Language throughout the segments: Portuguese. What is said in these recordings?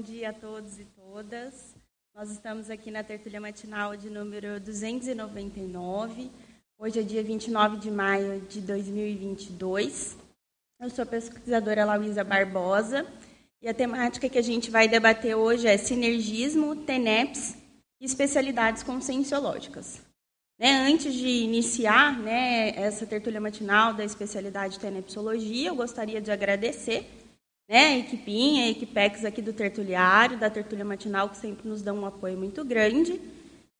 bom dia a todos e todas. Nós estamos aqui na tertúlia matinal de número 299. Hoje é dia 29 de maio de 2022. Eu sou a pesquisadora Lauísa Barbosa e a temática que a gente vai debater hoje é sinergismo, TENEPS e especialidades conscienciológicas. Né, antes de iniciar né, essa tertúlia matinal da especialidade TENEPSologia, eu gostaria de agradecer né, equipinha, Equipex aqui do Tertuliário, da Tertúlia Matinal, que sempre nos dão um apoio muito grande,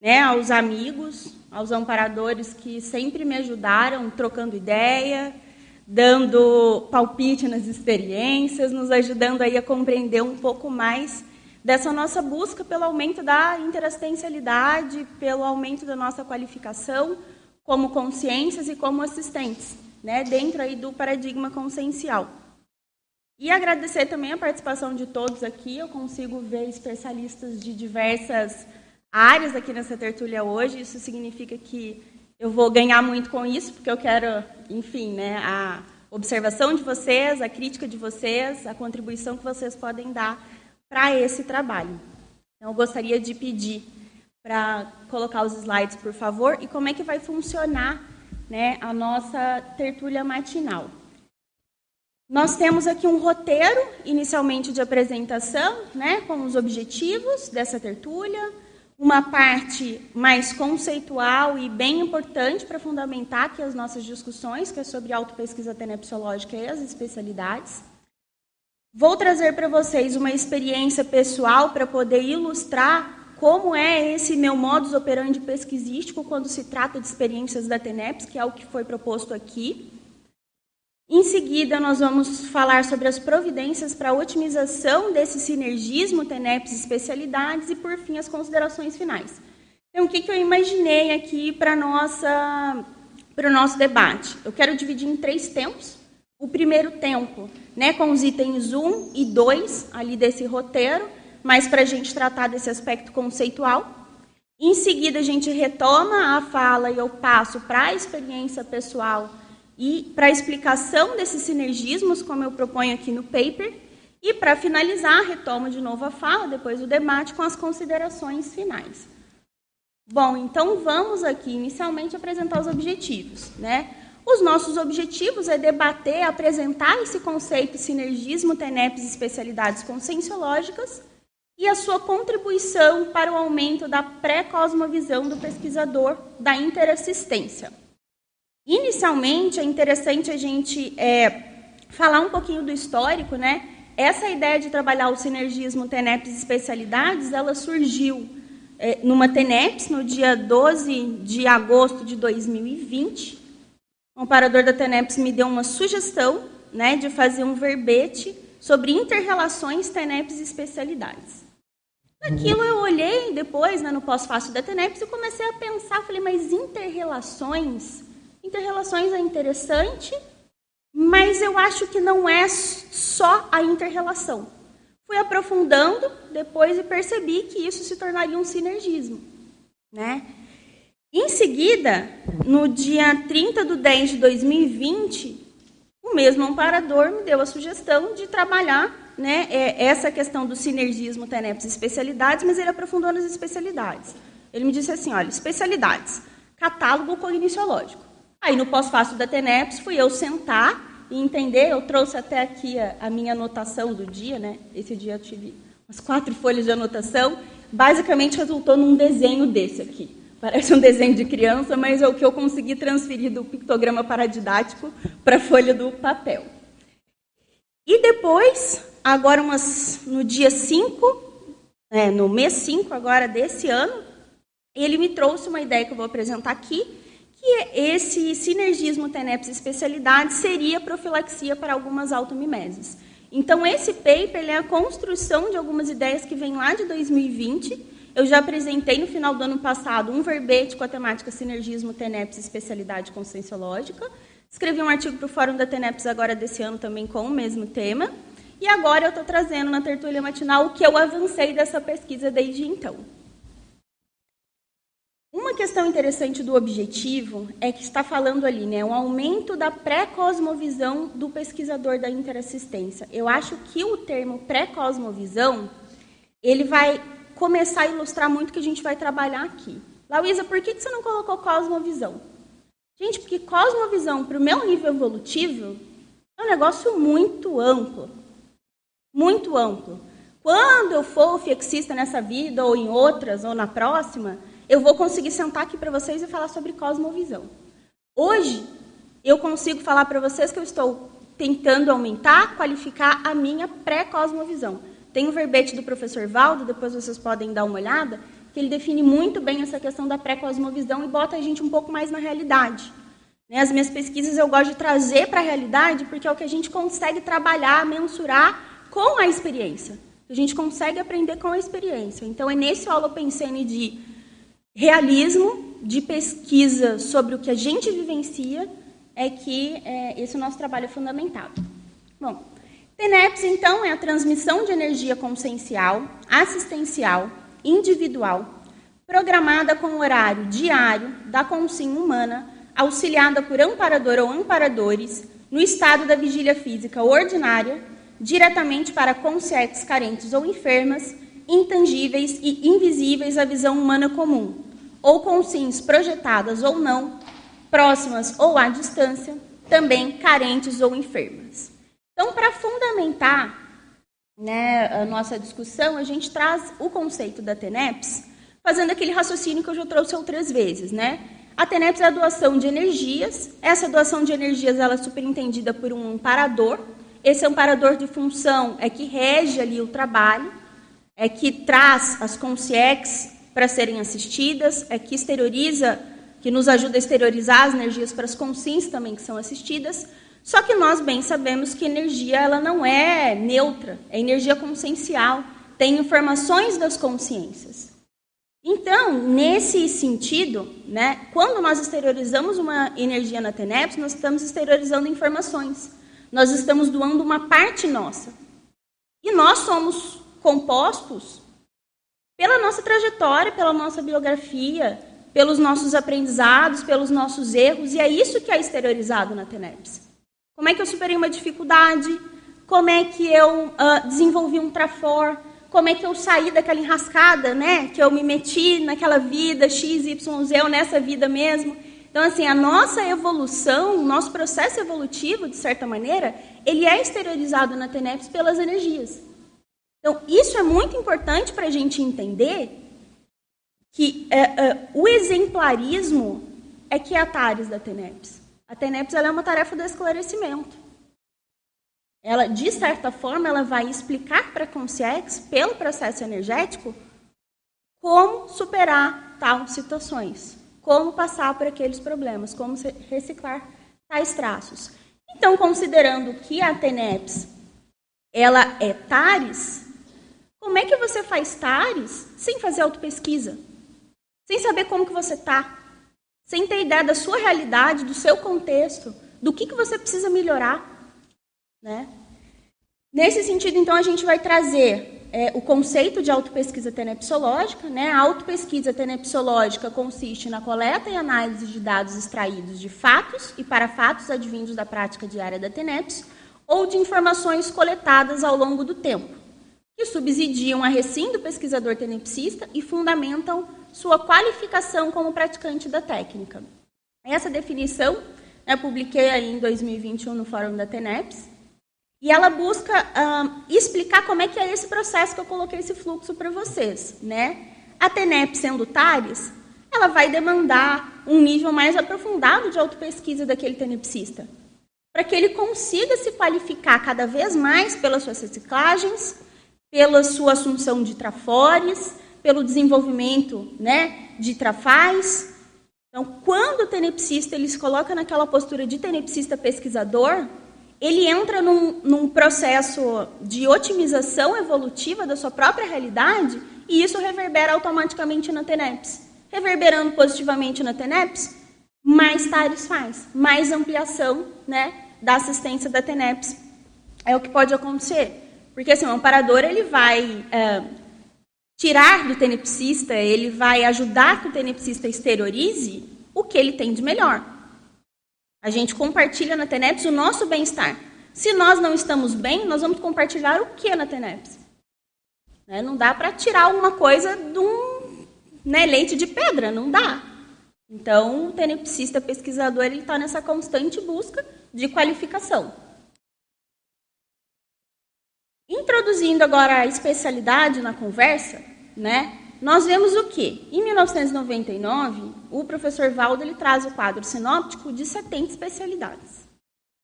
né, aos amigos, aos amparadores que sempre me ajudaram, trocando ideia, dando palpite nas experiências, nos ajudando aí a compreender um pouco mais dessa nossa busca pelo aumento da interassistencialidade, pelo aumento da nossa qualificação como consciências e como assistentes, né, dentro aí do paradigma consciencial. E agradecer também a participação de todos aqui. Eu consigo ver especialistas de diversas áreas aqui nessa tertúlia hoje. Isso significa que eu vou ganhar muito com isso, porque eu quero, enfim, né, a observação de vocês, a crítica de vocês, a contribuição que vocês podem dar para esse trabalho. Então, eu gostaria de pedir para colocar os slides, por favor, e como é que vai funcionar né, a nossa tertúlia matinal. Nós temos aqui um roteiro, inicialmente de apresentação, né, com os objetivos dessa tertúlia, uma parte mais conceitual e bem importante para fundamentar aqui as nossas discussões, que é sobre autopesquisa tenepsiológica e as especialidades. Vou trazer para vocês uma experiência pessoal para poder ilustrar como é esse meu modus operandi pesquisístico quando se trata de experiências da TENEPS, que é o que foi proposto aqui. Em seguida, nós vamos falar sobre as providências para a otimização desse sinergismo TENEPS especialidades e, por fim, as considerações finais. Então, o que, que eu imaginei aqui para, o nosso debate? Eu quero dividir em três tempos. O primeiro tempo, né, com os itens 1 e 2 ali desse roteiro, mas para a gente tratar desse aspecto conceitual. Em seguida, a gente retoma a fala e eu passo para a experiência pessoal e para a explicação desses sinergismos, como eu proponho aqui no paper, e para finalizar, retomo de novo a fala, depois o debate com as considerações finais. Bom, então vamos aqui inicialmente apresentar os objetivos. Né? Os nossos objetivos é debater, apresentar esse conceito sinergismo, TENEPs e especialidades conscienciológicas e a sua contribuição para o aumento da pré-cosmovisão do pesquisador da interassistência. Inicialmente, é interessante a gente é, falar um pouquinho do histórico, né? Essa ideia de trabalhar o sinergismo TENEPS especialidades, ela surgiu é, numa TENEPS no dia 12 de agosto de 2020. O amparador da TENEPS me deu uma sugestão né, de fazer um verbete sobre interrelações TENEPS e especialidades. Naquilo eu olhei depois, né, no pós-fácil da TENEPS, e comecei a pensar, falei, mas interrelações Interrelações é interessante, mas eu acho que não é só a interrelação. Fui aprofundando depois e percebi que isso se tornaria um sinergismo. Né? Em seguida, no dia 30 de 10 de 2020, o mesmo amparador me deu a sugestão de trabalhar né, é, essa questão do sinergismo TENEPS especialidades, mas ele aprofundou nas especialidades. Ele me disse assim, olha, especialidades, catálogo cogniciológico. Aí no pós-fácil da TENEPS fui eu sentar e entender, eu trouxe até aqui a, a, minha anotação do dia, né? Esse dia eu tive umas quatro folhas de anotação, basicamente resultou num desenho desse aqui. Parece um desenho de criança, mas é o que eu consegui transferir do pictograma paradidático para a folha do papel. E depois, agora umas, no dia 5, é, no mês 5 agora desse ano, ele me trouxe uma ideia que eu vou apresentar aqui, que esse sinergismo TENEPS especialidade seria profilaxia para algumas automimeses. Então, esse paper é a construção de algumas ideias que vêm lá de 2020. Eu já apresentei no final do ano passado um verbete com a temática sinergismo TENEPS especialidade conscienciológica. Escrevi um artigo para o Fórum da TENEPS agora desse ano também com o mesmo tema. E agora eu estou trazendo na tertúlia matinal o que eu avancei dessa pesquisa desde então. Uma questão interessante do objetivo é que está falando ali, né, um aumento da pré-cosmovisão do pesquisador da interassistência. Eu acho que o termo pré-cosmovisão ele vai começar a ilustrar muito o que a gente vai trabalhar aqui. Lauísa, por que você não colocou cosmovisão? Gente, porque cosmovisão, para o meu nível evolutivo, é um negócio muito amplo. Muito amplo. Quando eu for fiexista nessa vida, ou em outras, ou na próxima, eu vou conseguir sentar aqui para vocês e falar sobre cosmovisão. Hoje, eu consigo falar para vocês que eu estou tentando aumentar, qualificar a minha pré-cosmovisão. Tem o verbete do professor Valdo, depois vocês podem dar uma olhada, que ele define muito bem essa questão da pré-cosmovisão e bota a gente um pouco mais na realidade. Né, as minhas pesquisas eu gosto de trazer para a realidade porque é o que a gente consegue trabalhar, mensurar com a experiência. A gente consegue aprender com a experiência. Então, é nesse holopensene de realismo, de pesquisa sobre o que a gente vivencia, é que é, esse nosso trabalho é fundamentado. Bom, TENEPS, então, é a transmissão de energia consciencial, assistencial, individual, programada com horário diário da consciência humana, auxiliada por amparador ou amparadores, no estado da vigília física ordinária, diretamente para conscientes carentes ou enfermas, intangíveis e invisíveis à visão humana comum, ou consciências projetadas ou não, próximas ou à distância, também carentes ou enfermas. Então, para fundamentar né, a nossa discussão, a gente traz o conceito da TENEPS, fazendo aquele raciocínio que eu já trouxe outras vezes. Né? A TENEPS é a doação de energias. Essa doação de energias ela é superintendida por um amparador, esse amparador de função é que rege ali o trabalho, é que traz as consciex para serem assistidas, é que exterioriza, que nos ajuda a exteriorizar as energias para as consciências também que são assistidas. Só que nós bem sabemos que energia ela não é neutra, é energia consciencial, tem informações das consciências. Então, nesse sentido, né, quando nós exteriorizamos uma energia na TENEPS, nós estamos exteriorizando informações nós estamos doando uma parte nossa. E nós somos compostos pela nossa trajetória, pela nossa biografia, pelos nossos aprendizados, pelos nossos erros, e é isso que é exteriorizado na TENEPS. Como é que eu superei uma dificuldade? Como é que eu uh, desenvolvi um trafor? Como é que eu saí daquela enrascada, né? Que eu me meti naquela vida X, Y, Z, ou nessa vida mesmo. Então, assim, a nossa evolução, o nosso processo evolutivo, de certa maneira, ele é exteriorizado na TENEPS pelas energias. Então, isso é muito importante para a gente entender que é, é, o exemplarismo é que é a TARES da TENEPS. A TENEPS é uma tarefa do esclarecimento. Ela, de certa forma, ela vai explicar para a Consciex, pelo processo energético, como superar tal situações como passar por aqueles problemas, como reciclar tais traços. Então, considerando que a TENEPS ela é TARES, como é que você faz TARES sem fazer autopesquisa? Sem saber como que você está? Sem ter ideia da sua realidade, do seu contexto, do que, que você precisa melhorar? Né? Nesse sentido, então, a gente vai trazer é, o conceito de autopesquisa tenepsológica. Né? A autopesquisa tenepsológica consiste na coleta e análise de dados extraídos de fatos e para fatos advindos da prática diária da TENEPS ou de informações coletadas ao longo do tempo, que subsidiam a recém do pesquisador tenepsista e fundamentam sua qualificação como praticante da técnica. Essa definição eu né, publiquei aí em 2021 no Fórum da TENEPS, e ela busca uh, explicar como é que é esse processo que eu coloquei esse fluxo para vocês. Né? A TENEP sendo TARES, ela vai demandar um nível mais aprofundado de autopesquisa daquele tenepsista, para que ele consiga se qualificar cada vez mais pelas suas reciclagens, pela sua assunção de trafores, pelo desenvolvimento né, de trafais. Então, quando o tenepsista ele se coloca naquela postura de tenepsista pesquisador, ele entra num, num, processo de otimização evolutiva da sua própria realidade e isso reverbera automaticamente na TENEPS. Reverberando positivamente na TENEPS, mais TARES faz, mais ampliação né, da assistência da TENEPS. É o que pode acontecer. Porque assim, o amparador ele vai é, tirar do tenepsista, ele vai ajudar que o tenepsista exteriorize o que ele tem de melhor. A gente compartilha na TENEPS o nosso bem-estar. Se nós não estamos bem, nós vamos compartilhar o que na TENEPS? Né? Não dá para tirar alguma coisa de um né, leite de pedra, não dá. Então, o tenepsista pesquisador está nessa constante busca de qualificação. Introduzindo agora a especialidade na conversa, né? Nós vemos o que? Em 1999, o professor Valdo ele traz o quadro sinóptico de 70 especialidades.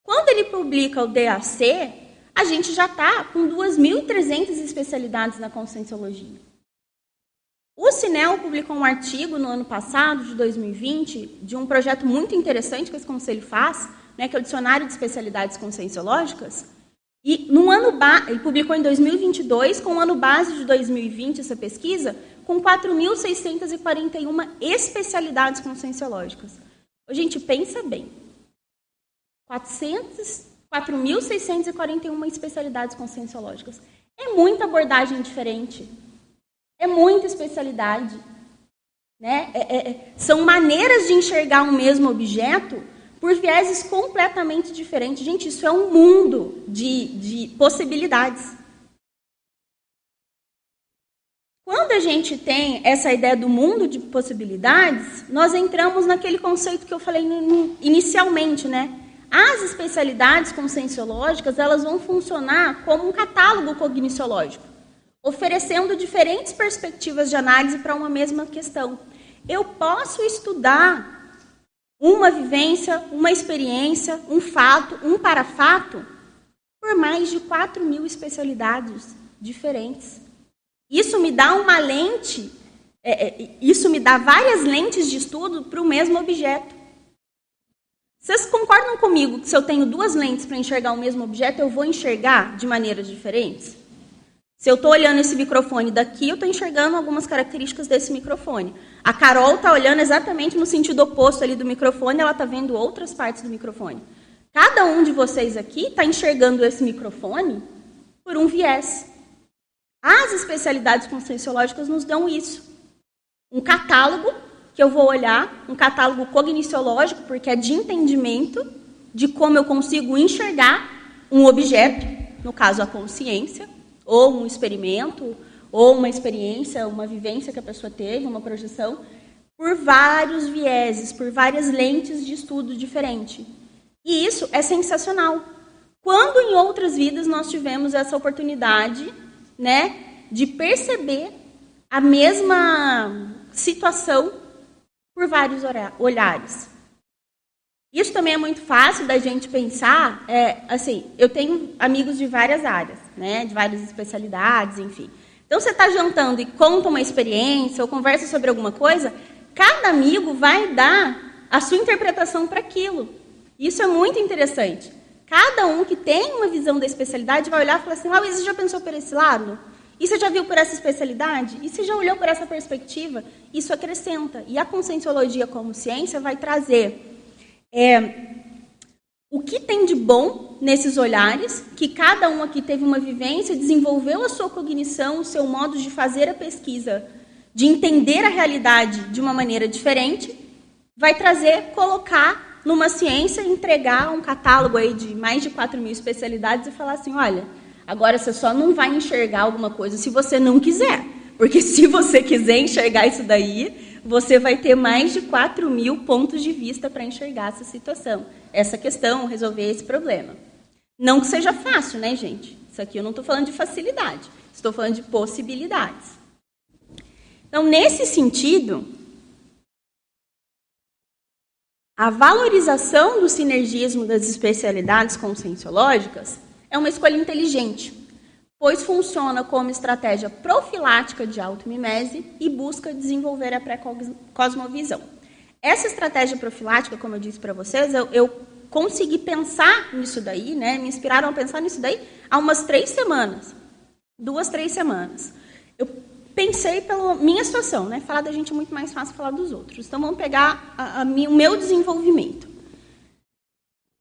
Quando ele publica o DAC, a gente já está com 2.300 especialidades na conscienciologia. O Cinel publicou um artigo no ano passado, de 2020, de um projeto muito interessante que esse conselho faz, né, que é o Dicionário de Especialidades Conscienciológicas. E no ano ele publicou em 2022, com o ano base de 2020 essa pesquisa, com 4.641 especialidades conscienciológicas. A gente pensa bem. 4.641 especialidades conscienciológicas. É muita abordagem diferente. É muita especialidade. Né? É, é, é, são maneiras de enxergar um mesmo objeto por vieses completamente diferentes. Gente, isso é um mundo de, de possibilidades. Quando a gente tem essa ideia do mundo de possibilidades, nós entramos naquele conceito que eu falei inicialmente, né? As especialidades conscienciológicas, elas vão funcionar como um catálogo cogniciológico oferecendo diferentes perspectivas de análise para uma mesma questão. Eu posso estudar uma vivência, uma experiência, um fato, um parafato, por mais de 4 mil especialidades diferentes. Isso me dá uma lente, é, é, isso me dá várias lentes de estudo para o mesmo objeto. Vocês concordam comigo que se eu tenho duas lentes para enxergar o mesmo objeto, eu vou enxergar de maneiras diferentes? Se eu estou olhando esse microfone daqui, eu estou enxergando algumas características desse microfone. A Carol está olhando exatamente no sentido oposto ali do microfone, ela está vendo outras partes do microfone. Cada um de vocês aqui está enxergando esse microfone por um viés. As especialidades conscienciológicas nos dão isso. Um catálogo que eu vou olhar, um catálogo cogniciológico, porque é de entendimento de como eu consigo enxergar um objeto, no caso a consciência, ou um experimento, ou uma experiência, uma vivência que a pessoa teve, uma projeção, por vários vieses, por várias lentes de estudo diferente. E isso é sensacional. Quando em outras vidas nós tivemos essa oportunidade, né, de perceber a mesma situação por vários olhares. Isso também é muito fácil da gente pensar. É, assim, eu tenho amigos de várias áreas, né, de várias especialidades, enfim. Então, você está jantando e conta uma experiência ou conversa sobre alguma coisa, cada amigo vai dar a sua interpretação para aquilo. Isso é muito interessante. Cada um que tem uma visão da especialidade vai olhar e falar assim: ah, você já pensou por esse lado? E você já viu por essa especialidade? E você já olhou por essa perspectiva? Isso acrescenta. E a conscienciologia como ciência vai trazer é, o que tem de bom nesses olhares, que cada um aqui teve uma vivência, desenvolveu a sua cognição, o seu modo de fazer a pesquisa, de entender a realidade de uma maneira diferente, vai trazer, colocar numa ciência, entregar um catálogo aí de mais de 4 mil especialidades e falar assim, olha, agora você só não vai enxergar alguma coisa se você não quiser. Porque se você quiser enxergar isso daí, você vai ter mais de 4 mil pontos de vista para enxergar essa situação, essa questão, resolver esse problema. Não que seja fácil, né, gente? Isso aqui eu não estou falando de facilidade, estou falando de possibilidades. Então, nesse sentido, a valorização do sinergismo das especialidades conscienciológicas é uma escolha inteligente pois funciona como estratégia profilática de automimese e busca desenvolver a pré-cosmovisão. Essa estratégia profilática, como eu disse para vocês, eu, eu, consegui pensar nisso daí, né? me inspiraram a pensar nisso daí há umas três semanas. Duas, três semanas. Eu pensei pela minha situação, né? Falar da gente é muito mais fácil falar dos outros. Então vamos pegar a, a, o meu desenvolvimento.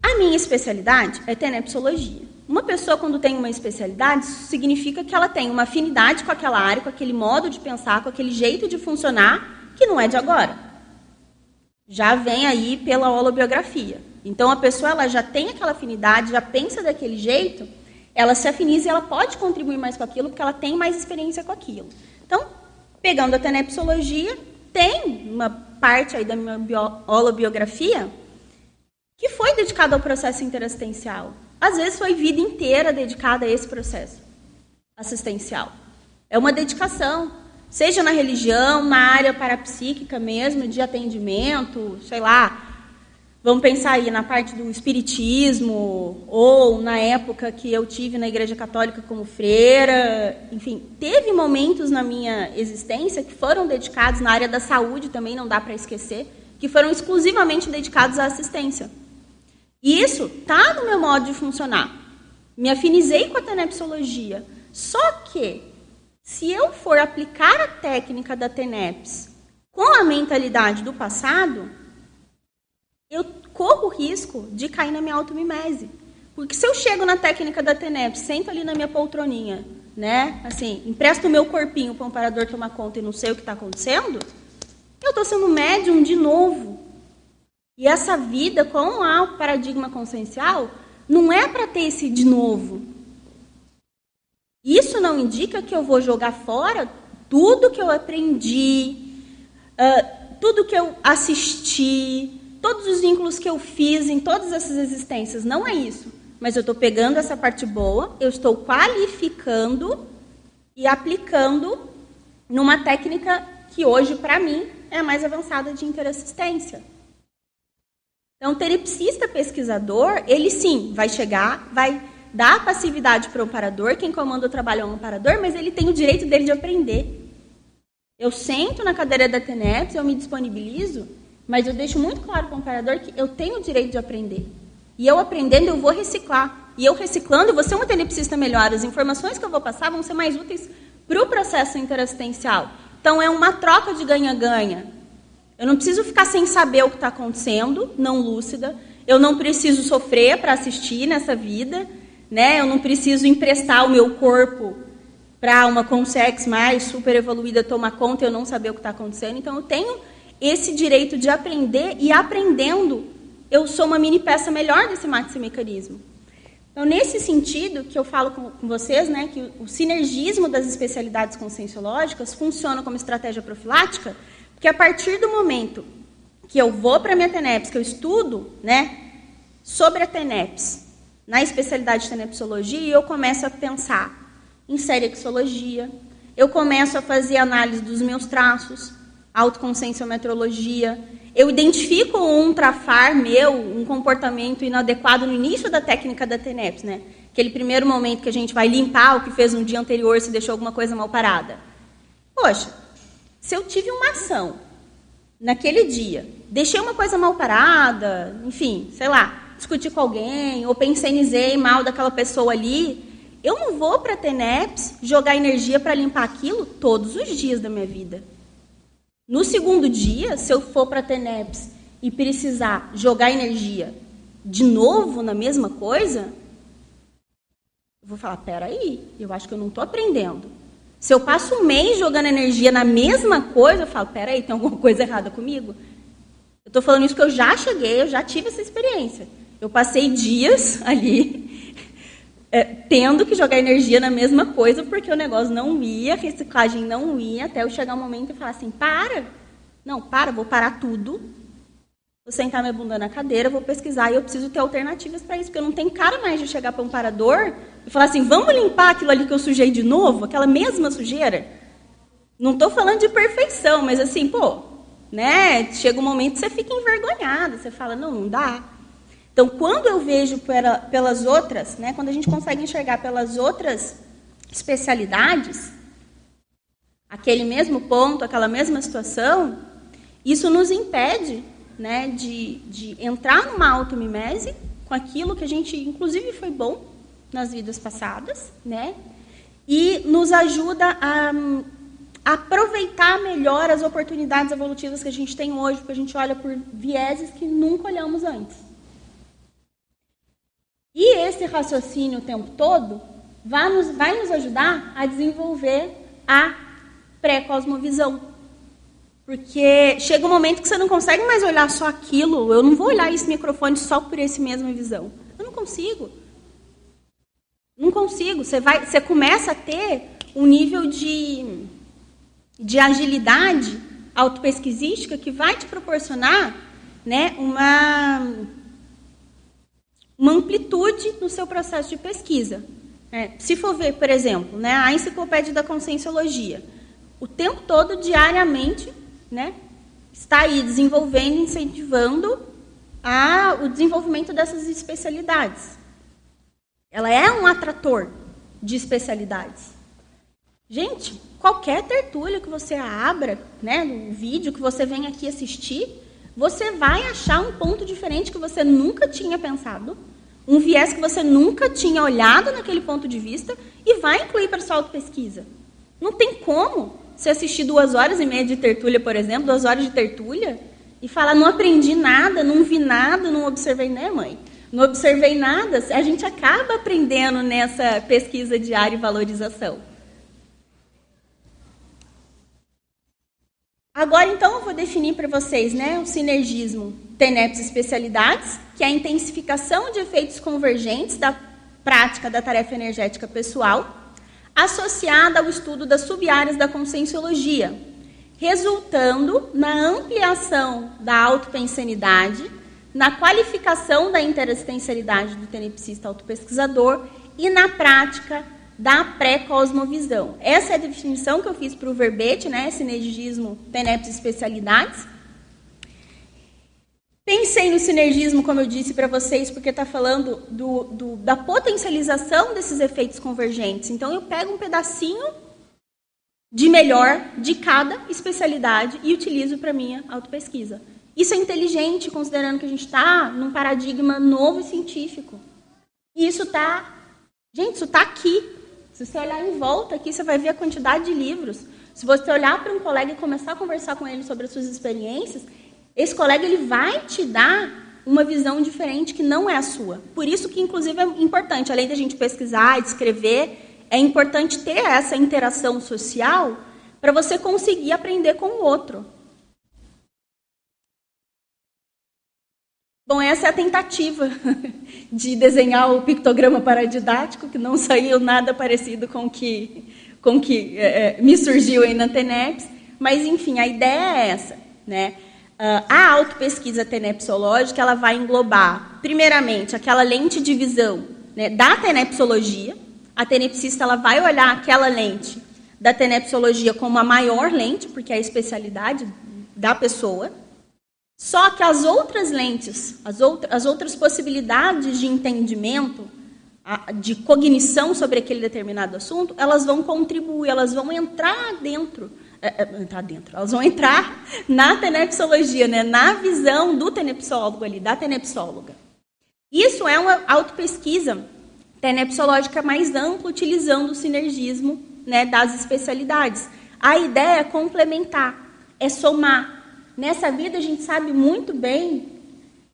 A minha especialidade é tenepsologia. Uma pessoa, quando tem uma especialidade, isso significa que ela tem uma afinidade com aquela área, com aquele modo de pensar, com aquele jeito de funcionar, que não é de agora. Já vem aí pela holobiografia. Então, a pessoa ela já tem aquela afinidade, já pensa daquele jeito, ela se afiniza e ela pode contribuir mais com aquilo porque ela tem mais experiência com aquilo. Então, pegando a tenepsologia, tem uma parte aí da minha holobiografia que foi dedicada ao processo interassistencial. Às vezes foi vida inteira dedicada a esse processo assistencial. É uma dedicação, seja na religião, na área parapsíquica mesmo, de atendimento, sei lá. Vamos pensar aí na parte do espiritismo, ou na época que eu tive na Igreja Católica como freira. Enfim, teve momentos na minha existência que foram dedicados na área da saúde também, não dá para esquecer, que foram exclusivamente dedicados à assistência. E isso está no meu modo de funcionar. Me afinizei com a tenepsologia. Só que, se eu for aplicar a técnica da TENEPS com a mentalidade do passado, eu corro o risco de cair na minha automimese. Porque se eu chego na técnica da TENEPS, sento ali na minha poltroninha, né? Assim, empresto o meu corpinho para o amparador tomar conta e não sei o que está acontecendo, eu estou sendo médium de novo. E essa vida com o paradigma consciencial não é para ter esse de novo. Isso não indica que eu vou jogar fora tudo que eu aprendi, uh, tudo que eu assisti, todos os vínculos que eu fiz em todas essas existências. Não é isso. Mas eu estou pegando essa parte boa, eu estou qualificando e aplicando numa técnica que hoje, para mim, é a mais avançada de interassistência. Então, o terapsista pesquisador, ele sim vai chegar, vai dar passividade para o amparador, quem comanda o trabalho é o amparador, mas ele tem o direito dele de aprender. Eu sento na cadeira da TENEPS, eu me disponibilizo, mas eu deixo muito claro para o amparador que eu tenho o direito de aprender. E eu aprendendo, eu vou reciclar. E eu reciclando, eu vou ser uma tenepsista melhor. As informações que eu vou passar vão ser mais úteis para o processo interassistencial. Então, é uma troca de ganha-ganha. Eu não preciso ficar sem saber o que está acontecendo, não lúcida. Eu não preciso sofrer para assistir nessa vida, né? Eu não preciso emprestar o meu corpo para uma consex mais super evoluída tomar conta e eu não saber o que está acontecendo. Então eu tenho esse direito de aprender e aprendendo eu sou uma mini peça melhor desse mecanismo. Então, nesse sentido que eu falo com, vocês, né, que o sinergismo das especialidades conscienciológicas funciona como estratégia profilática, que a partir do momento que eu vou para a minha TENEPS, que eu estudo né, sobre a TENEPS, na especialidade de tenepsologia, eu começo a pensar em serexologia, eu começo a fazer análise dos meus traços, autoconscienciometrologia, eu identifico um trafar meu, um comportamento inadequado no início da técnica da TENEPS, né? Aquele primeiro momento que a gente vai limpar o que fez no dia anterior se deixou alguma coisa mal parada. Poxa, se eu tive uma ação naquele dia, deixei uma coisa mal parada, enfim, sei lá, discuti com alguém, ou pensenizei mal daquela pessoa ali, eu não vou para a TENEPS jogar energia para limpar aquilo todos os dias da minha vida. No segundo dia, se eu for para a TENEPS e precisar jogar energia de novo na mesma coisa, eu vou falar, peraí, eu acho que eu não estou aprendendo. Se eu passo um mês jogando energia na mesma coisa, eu falo, peraí, tem alguma coisa errada comigo? Eu estou falando isso porque eu já cheguei, eu já tive essa experiência. Eu passei dias ali é, tendo que jogar energia na mesma coisa porque o negócio não ia, a reciclagem não ia, até eu chegar um momento e falar assim, para. Não, para, vou parar tudo. Vou sentar minha bunda na cadeira, vou pesquisar e eu preciso ter alternativas para isso, porque eu não tenho cara mais de chegar para um parador e falar assim: vamos limpar aquilo ali que eu sujei de novo, aquela mesma sujeira? Não estou falando de perfeição, mas assim, pô, né? Chega um momento que você fica envergonhado, você fala: não, não dá. Então, quando eu vejo pela, pelas outras, né, quando a gente consegue enxergar pelas outras especialidades, aquele mesmo ponto, aquela mesma situação, isso nos impede né, de, de entrar numa automimese com aquilo que a gente, inclusive, foi bom nas vidas passadas, né? E nos ajuda a, aproveitar melhor as oportunidades evolutivas que a gente tem hoje, porque a gente olha por vieses que nunca olhamos antes. E esse raciocínio o tempo todo vai nos, vai nos ajudar a desenvolver a pré-cosmovisão. Porque chega um momento que você não consegue mais olhar só aquilo. Eu não vou olhar esse microfone só por esse mesma visão. Eu não consigo. Não consigo. Você, vai, você começa a ter um nível de, de agilidade autopesquisística que vai te proporcionar né, uma, uma amplitude no seu processo de pesquisa. É, se for ver, por exemplo, né, a enciclopédia da conscienciologia, o tempo todo, diariamente, né, está aí desenvolvendo, incentivando a, o desenvolvimento dessas especialidades. Ela é um atrator de especialidades. Gente, qualquer tertúlia que você abra, né, no vídeo que você vem aqui assistir, você vai achar um ponto diferente que você nunca tinha pensado, um viés que você nunca tinha olhado naquele ponto de vista e vai incluir para sua auto-pesquisa. Não tem como você assistir duas horas e meia de tertúlia, por exemplo, duas horas de tertúlia, e falar, não aprendi nada, não vi nada, não observei, né, mãe? Não observei nada, a gente acaba aprendendo nessa pesquisa diária e valorização. Agora, então, eu vou definir para vocês né, o sinergismo TENEPS especialidades, que é a intensificação de efeitos convergentes da prática da tarefa energética pessoal, associada ao estudo das sub-áreas da conscienciologia, resultando na ampliação da autopensanidade, na qualificação da interassistencialidade do tenepsista autopesquisador e na prática da pré-cosmovisão. Essa é a definição que eu fiz para o verbete, né? Sinergismo, TENEPS especialidades. Pensei no sinergismo, como eu disse para vocês, porque está falando do, do, da potencialização desses efeitos convergentes. Então, eu pego um pedacinho de melhor de cada especialidade e utilizo para minha autopesquisa. Isso é inteligente, considerando que a gente está num paradigma novo e científico. E isso está. Gente, isso está aqui. Se você olhar em volta aqui, você vai ver a quantidade de livros. Se você olhar para um colega e começar a conversar com ele sobre as suas experiências, esse colega ele vai te dar uma visão diferente que não é a sua. Por isso que, inclusive, é importante, além da gente pesquisar, escrever, é importante ter essa interação social para você conseguir aprender com o outro. Bom, essa é a tentativa de desenhar o pictograma paradidático, que não saiu nada parecido com que, com que é, é me surgiu aí na TENEPS, mas, enfim, a ideia é essa. Né? Uh, a autopesquisa tenepsológica ela vai englobar, primeiramente, aquela lente de visão né, da tenepsologia. A tenepsista ela vai olhar aquela lente da tenepsologia como a maior lente, porque é a especialidade da pessoa. Só que as outras lentes, as, as outras possibilidades de entendimento, de cognição sobre aquele determinado assunto, elas vão contribuir, elas vão entrar dentro, entrar dentro, elas vão entrar na tenepsologia, né, na visão do tenepsólogo ali, da tenepsóloga. Isso é uma autopesquisa tenepsológica mais ampla, utilizando o sinergismo né, das especialidades. A ideia é complementar, é somar, Nessa vida a gente sabe muito bem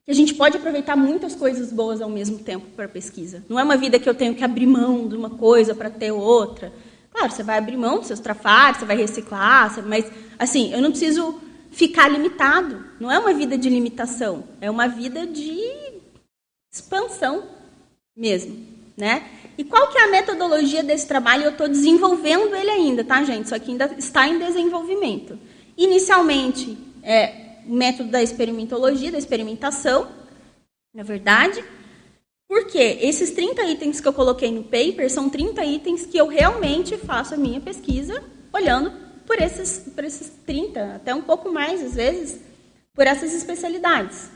que a gente pode aproveitar muitas coisas boas ao mesmo tempo para pesquisa. Não é uma vida que eu tenho que abrir mão de uma coisa para ter outra. Claro, você vai abrir mão dos seus trafares, você vai reciclar, mas assim, eu não preciso ficar limitado. Não é uma vida de limitação, é uma vida de expansão mesmo, né? E qual que é a metodologia desse trabalho? Eu estou desenvolvendo ele ainda, tá, gente? Isso aqui ainda está em desenvolvimento. Inicialmente, é, o método da experimentologia, da experimentação, na verdade. Porque esses 30 itens que eu coloquei no paper são 30 itens que eu realmente faço a minha pesquisa olhando por esses, por esses 30, até um pouco mais às vezes, por essas especialidades.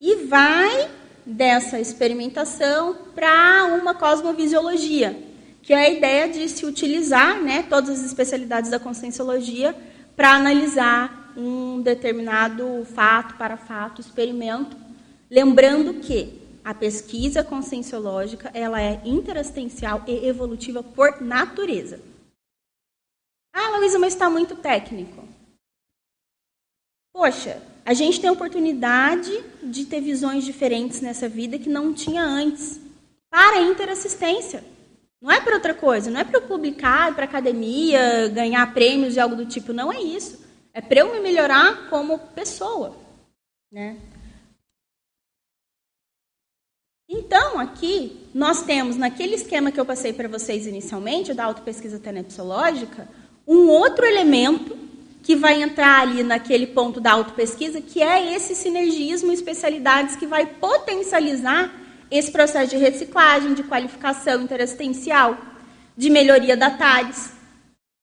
E vai dessa experimentação para uma cosmovisiologia, que é a ideia de se utilizar né, todas as especialidades da conscienciologia para analisar um determinado fato para fato, experimento, lembrando que a pesquisa conscienciológica ela é interassistencial e evolutiva por natureza. Ah, Luísa, mas está muito técnico. Poxa, a gente tem a oportunidade de ter visões diferentes nessa vida que não tinha antes. Para a interassistência. Não é para outra coisa, não é para publicar, para academia, ganhar prêmios e algo do tipo, não é isso. É para eu me melhorar como pessoa, né? Então, aqui, nós temos, naquele esquema que eu passei para vocês inicialmente, da autopesquisa tenepsológica, um outro elemento que vai entrar ali naquele ponto da autopesquisa, que é esse sinergismo especialidades que vai potencializar esse processo de reciclagem, de qualificação interassistencial, de melhoria da TARES.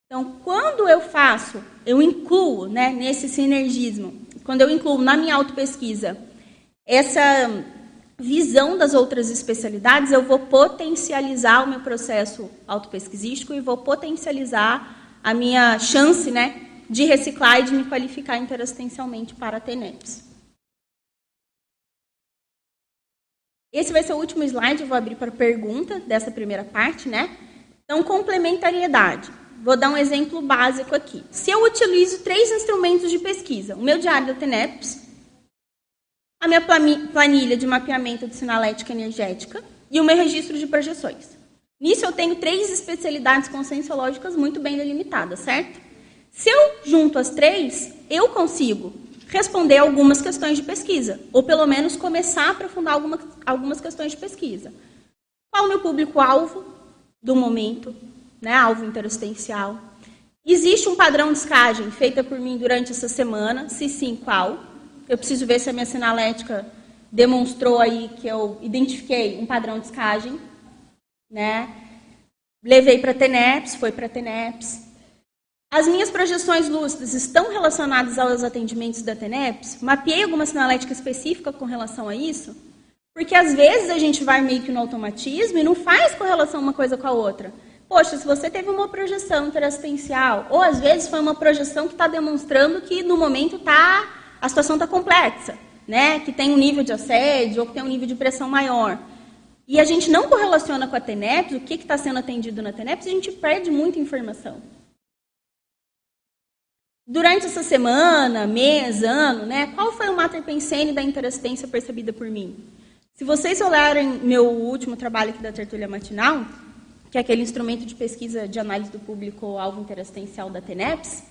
Então, quando eu faço, eu incluo né, nesse sinergismo, quando eu incluo na minha autopesquisa essa visão das outras especialidades, eu vou potencializar o meu processo autopesquisístico e vou potencializar a minha chance né, de reciclar e de me qualificar interassistencialmente para a TENEPS. Esse vai ser o último slide, eu vou abrir para pergunta dessa primeira parte, né? Então, complementariedade. Vou dar um exemplo básico aqui. Se eu utilizo três instrumentos de pesquisa, o meu diário da TENEPS, a minha planilha de mapeamento de sinalética energética e o meu registro de projeções. Nisso eu tenho três especialidades conscienciológicas muito bem delimitadas, certo? Se eu junto as três, eu consigo responder algumas questões de pesquisa, ou pelo menos começar a aprofundar algumas, algumas questões de pesquisa. Qual o meu público-alvo do momento, né, alvo interassistencial? Existe um padrão de escagem feita por mim durante essa semana? Se sim, qual? Eu preciso ver se a minha sinalética demonstrou aí que eu identifiquei um padrão de escagem, né? Levei para a TENEPS, foi para a TENEPS, as minhas projeções lúcidas estão relacionadas aos atendimentos da TENEPS? Mapeei alguma sinalética específica com relação a isso? Porque às vezes a gente vai meio que no automatismo e não faz correlação uma coisa com a outra. Poxa, se você teve uma projeção interassistencial, ou às vezes foi uma projeção que está demonstrando que no momento tá, a situação está complexa, né? que tem um nível de assédio ou que tem um nível de pressão maior. E a gente não correlaciona com a TENEPS, o que está sendo atendido na TENEPS, a gente perde muita informação. Durante essa semana, mês, ano, né, qual foi o mater pensene da interassistência percebida por mim? Se vocês olharem meu último trabalho aqui da tertúlia matinal, que é aquele instrumento de pesquisa de análise do público alvo interassistencial da TENEPS,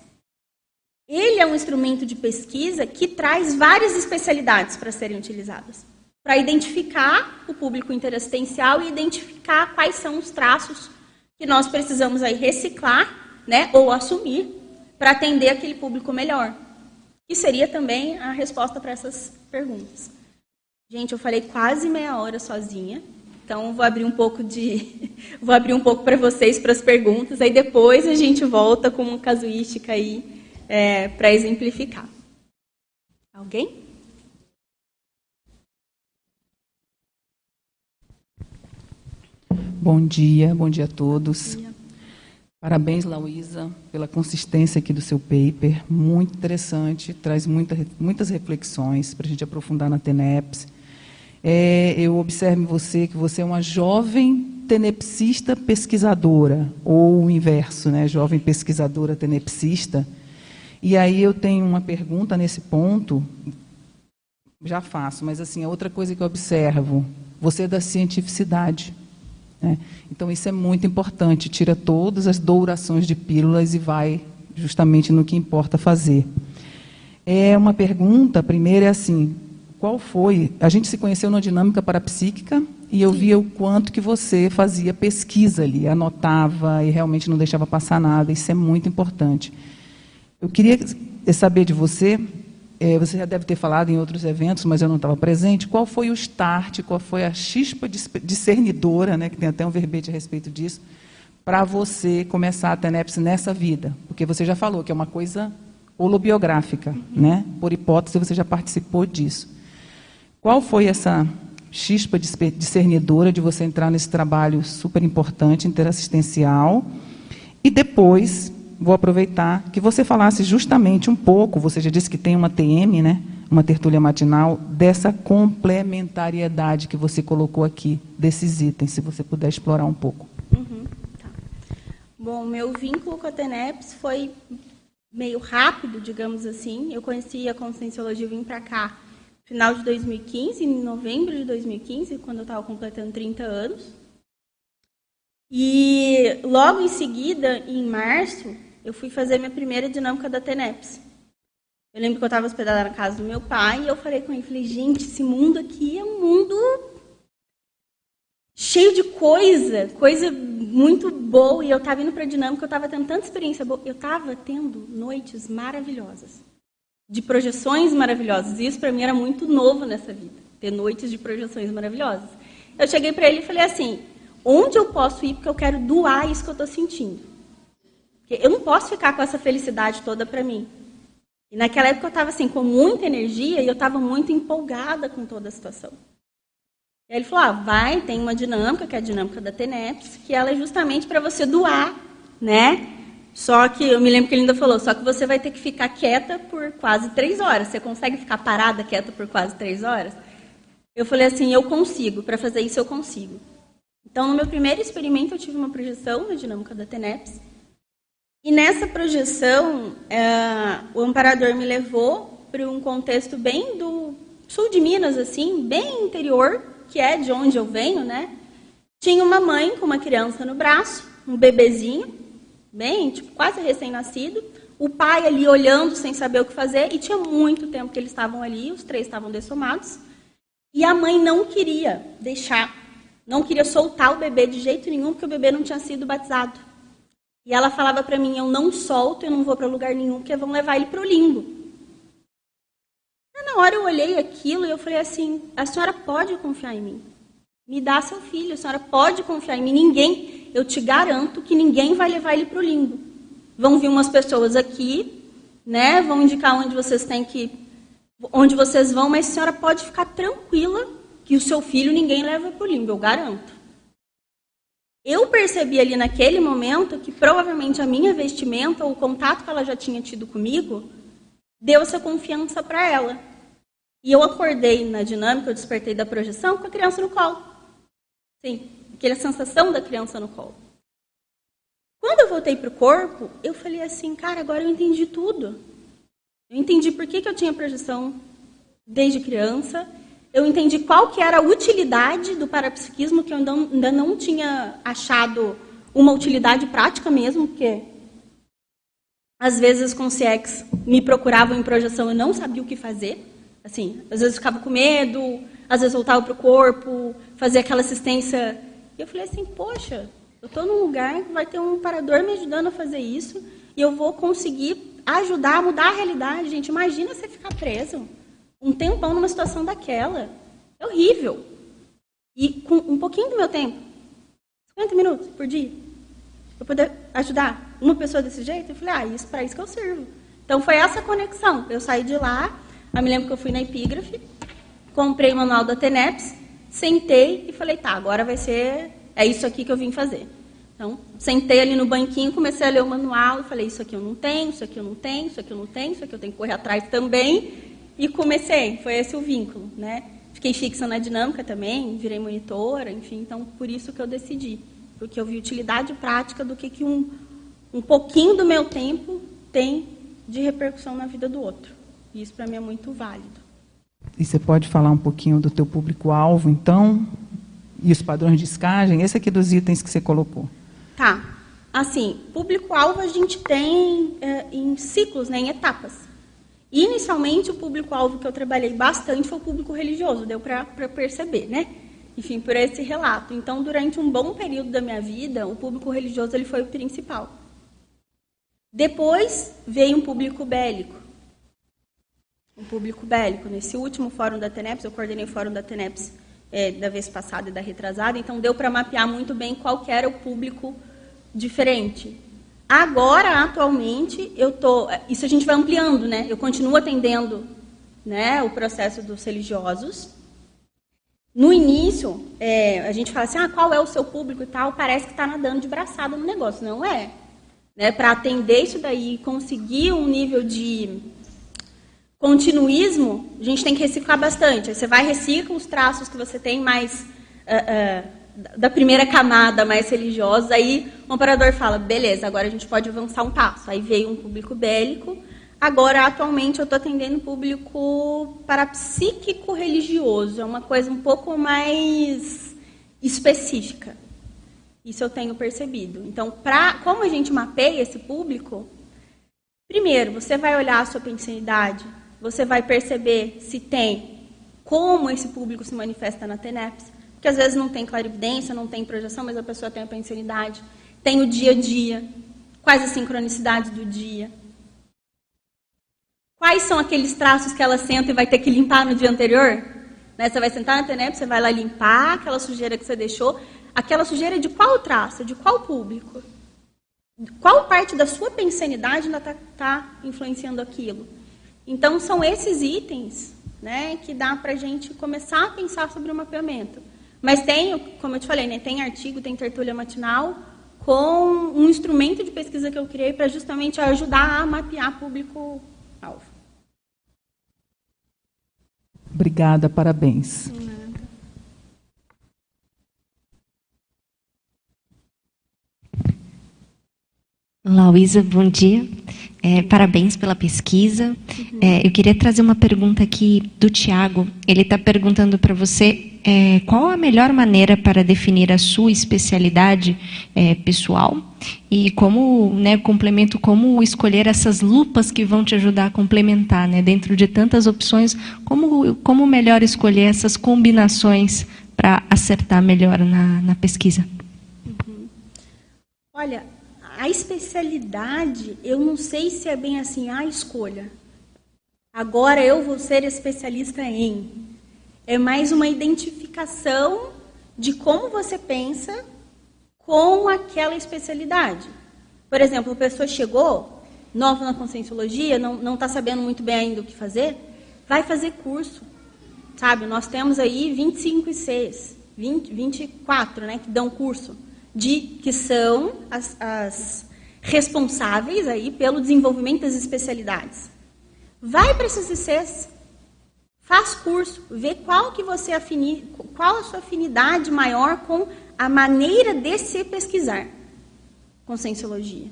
ele é um instrumento de pesquisa que traz várias especialidades para serem utilizadas, para identificar o público interassistencial e identificar quais são os traços que nós precisamos aí reciclar, né, ou assumir para atender aquele público melhor. Que seria também a resposta para essas perguntas. Gente, eu falei quase meia hora sozinha, então vou abrir um pouco de, vou abrir um pouco para vocês para as perguntas. Aí depois a gente volta com uma casuística aí é, para exemplificar. Alguém? Bom dia, bom dia a todos. Dia. Parabéns, Lauísa, pela consistência aqui do seu paper. Muito interessante, traz muita, muitas reflexões para a gente aprofundar na TENEPS. É, eu observo em você que você é uma jovem tenepsista pesquisadora, ou o inverso, né? jovem pesquisadora tenepsista. E aí eu tenho uma pergunta nesse ponto, já faço, mas assim, a outra coisa que eu observo, você é da cientificidade. Né? Então, isso é muito importante. Tira todas as dourações de pílulas e vai justamente no que importa fazer. É uma pergunta, primeiro é assim, qual foi? A gente se conheceu na dinâmica parapsíquica e eu Sim. via o quanto que você fazia pesquisa ali, anotava e realmente não deixava passar nada. Isso é muito importante. Eu queria saber de você é, você já deve ter falado em outros eventos, mas eu não estava presente. Qual foi o start, qual foi a chispa discernidora, né, que tem até um verbete a respeito disso, para você começar a TENEPS nessa vida? Porque você já falou que é uma coisa holobiográfica, uhum. né? por hipótese você já participou disso. Qual foi essa chispa discernidora de você entrar nesse trabalho super importante, interassistencial, e depois vou aproveitar que você falasse justamente um pouco, você já disse que tem uma TM, né? uma tertúlia matinal, dessa complementariedade que você colocou aqui, desses itens, se você puder explorar um pouco. Uhum, tá. Bom, meu vínculo com a TENEPS foi meio rápido, digamos assim. Eu conheci a Conscienciologia e vim para cá final de 2015, em novembro de 2015, quando eu estava completando 30 anos. E logo em seguida, em março, eu fui fazer minha primeira dinâmica da TENEPS. Eu lembro que eu estava hospedada na casa do meu pai e eu falei com ele, falei, gente, esse mundo aqui é um mundo cheio de coisa, coisa muito boa, e eu estava indo para a dinâmica, eu estava tendo tanta experiência boa, eu estava tendo noites maravilhosas, de projeções maravilhosas, e isso para mim era muito novo nessa vida, ter noites de projeções maravilhosas. Eu cheguei para ele e falei assim, onde eu posso ir porque eu quero doar isso que eu estou sentindo? Eu não posso ficar com essa felicidade toda para mim. E naquela época eu estava assim, com muita energia e eu estava muito empolgada com toda a situação. E aí ele falou: ah, vai, tem uma dinâmica, que é a dinâmica da TENEPS, que ela é justamente para você doar, né? Só que eu me lembro que ele ainda falou: só que você vai ter que ficar quieta por quase três horas. Você consegue ficar parada quieta por quase três horas? Eu falei assim: eu consigo, para fazer isso eu consigo. Então, no meu primeiro experimento, eu tive uma projeção na dinâmica da TENEPS. E nessa projeção, é, o amparador me levou para um contexto bem do sul de Minas, assim, bem interior, que é de onde eu venho, né? Tinha uma mãe com uma criança no braço, um bebezinho, bem, tipo, quase recém-nascido. O pai ali olhando sem saber o que fazer, e tinha muito tempo que eles estavam ali, os três estavam dessomados. E a mãe não queria deixar, não queria soltar o bebê de jeito nenhum, porque o bebê não tinha sido batizado. E ela falava para mim: Eu não solto, eu não vou para lugar nenhum, porque vão levar ele para o limbo. Na hora eu olhei aquilo e eu falei assim: a senhora pode confiar em mim. Me dá seu filho, a senhora pode confiar em mim. Ninguém, eu te garanto que ninguém vai levar ele para o limbo. Vão vir umas pessoas aqui, né? Vão indicar onde vocês têm que, onde vocês vão, mas a senhora pode ficar tranquila que o seu filho ninguém leva para o limbo, eu garanto. Eu percebi ali naquele momento que provavelmente a minha vestimenta, o contato que ela já tinha tido comigo, deu essa confiança para ela. E eu acordei na dinâmica, eu despertei da projeção com a criança no colo. Sim, aquela sensação da criança no colo. Quando eu voltei para o corpo, eu falei assim, cara, agora eu entendi tudo. Eu entendi por que, que eu tinha projeção desde criança. Eu entendi qual que era a utilidade do parapsiquismo, que eu ainda não tinha achado uma utilidade prática mesmo, porque às vezes com CX me procuravam em projeção e não sabia o que fazer. Assim, às vezes ficava com medo, às vezes voltava para o corpo, fazia aquela assistência. E eu falei assim, poxa, eu estou num lugar que vai ter um parador me ajudando a fazer isso e eu vou conseguir ajudar a mudar a realidade. Gente, imagina você ficar preso um tempão numa situação daquela. É horrível. E com um pouquinho do meu tempo, 50 minutos por dia, eu poder ajudar uma pessoa desse jeito, eu falei, ah, isso para isso que eu sirvo. Então foi essa conexão. Eu saí de lá, eu me lembro que eu fui na epígrafe, comprei o manual da TENEPS, sentei e falei, tá, agora vai ser, é isso aqui que eu vim fazer. Então, sentei ali no banquinho, comecei a ler o manual, falei, isso aqui eu não tenho, isso aqui eu não tenho, isso aqui eu não tenho, isso aqui eu tenho que correr atrás também. E comecei, foi esse o vínculo, né? Fiquei fixa na dinâmica também, virei monitora, enfim, então por isso que eu decidi. Porque eu vi utilidade prática do que, que um, um pouquinho do meu tempo tem de repercussão na vida do outro. E isso para mim é muito válido. E você pode falar um pouquinho do teu público-alvo, então? E os padrões de escagem? Esse aqui dos itens que você colocou. Tá. Assim, público-alvo a gente tem é, em ciclos, né, em etapas. Inicialmente, o público-alvo que eu trabalhei bastante foi o público religioso, deu para perceber, né? Enfim, por esse relato. Então, durante um bom período da minha vida, o público religioso ele foi o principal. Depois veio um público bélico um público bélico. Nesse último fórum da TENEPS, eu coordenei o fórum da TENEPS é, da vez passada e da retrasada, então deu para mapear muito bem qual era o público diferente. Agora, atualmente, eu tô, isso a gente vai ampliando, né? Eu continuo atendendo, né, o processo dos religiosos. No início, é, a gente fala assim, ah, qual é o seu público e tal, parece que está nadando de braçada no negócio, não é? Né, para atender isso daí, conseguir um nível de Continuismo, a gente tem que reciclar bastante. Aí você vai recicla os traços que você tem mais uh, uh, da primeira camada, mais religiosa. Aí o operador fala, beleza, agora a gente pode avançar um passo. Aí veio um público bélico. Agora, atualmente, eu estou atendendo público parapsíquico religioso. É uma coisa um pouco mais específica. Isso eu tenho percebido. Então, pra, como a gente mapeia esse público, primeiro, você vai olhar a sua pensinidade, você vai perceber se tem como esse público se manifesta na TENEPS. Que às vezes não tem clarividência, não tem projeção, mas a pessoa tem a pensanidade, tem o dia a dia, quais as sincronicidades do dia. Quais são aqueles traços que ela senta e vai ter que limpar no dia anterior? Né? Você vai sentar na TENEP, você vai lá limpar aquela sujeira que você deixou. Aquela sujeira é de qual traço? De qual público? Qual parte da sua pensanidade ainda está tá influenciando aquilo? Então, são esses itens né, que dá para a gente começar a pensar sobre o mapeamento. Mas tem, como eu te falei, né, tem artigo, tem tertúlia matinal, com um instrumento de pesquisa que eu criei para justamente ajudar a mapear público-alvo. Obrigada, parabéns. Luísa, bom dia. É, parabéns pela pesquisa. Uhum. É, eu queria trazer uma pergunta aqui do Tiago. Ele está perguntando para você é, qual a melhor maneira para definir a sua especialidade é, pessoal e como, né, complemento, como escolher essas lupas que vão te ajudar a complementar, né, dentro de tantas opções, como, como melhor escolher essas combinações para acertar melhor na, na pesquisa? Uhum. Olha, a especialidade, eu não sei se é bem assim, a escolha. Agora eu vou ser especialista em. É mais uma identificação de como você pensa com aquela especialidade. Por exemplo, a pessoa chegou, nova na conscienciologia, não está sabendo muito bem ainda o que fazer, vai fazer curso. Sabe, nós temos aí 25 e 6, 20, 24 né, que dão curso de que são as, as responsáveis aí pelo desenvolvimento das especialidades. Vai para esses ICs, faz curso, vê qual que você afini, qual a sua afinidade maior com a maneira de se pesquisar com cienciologia.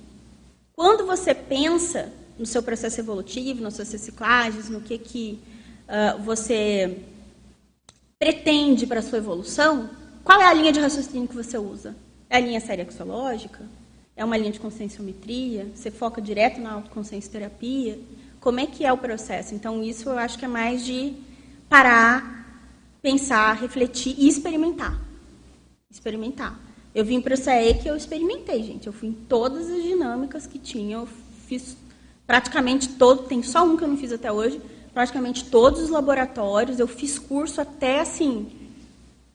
Quando você pensa no seu processo evolutivo, nas suas reciclagens, no que, que uh, você pretende para a sua evolução, qual é a linha de raciocínio que você usa? É a linha seriaxológica? É uma linha de conscienciometria? Você foca direto na autoconsciencioterapia? Como é que é o processo? Então, isso eu acho que é mais de parar, pensar, refletir e experimentar. Experimentar. Eu vim para o CE que eu experimentei, gente. Eu fui em todas as dinâmicas que tinha. Eu fiz praticamente todo, tem só um que eu não fiz até hoje, praticamente todos os laboratórios. Eu fiz curso até assim,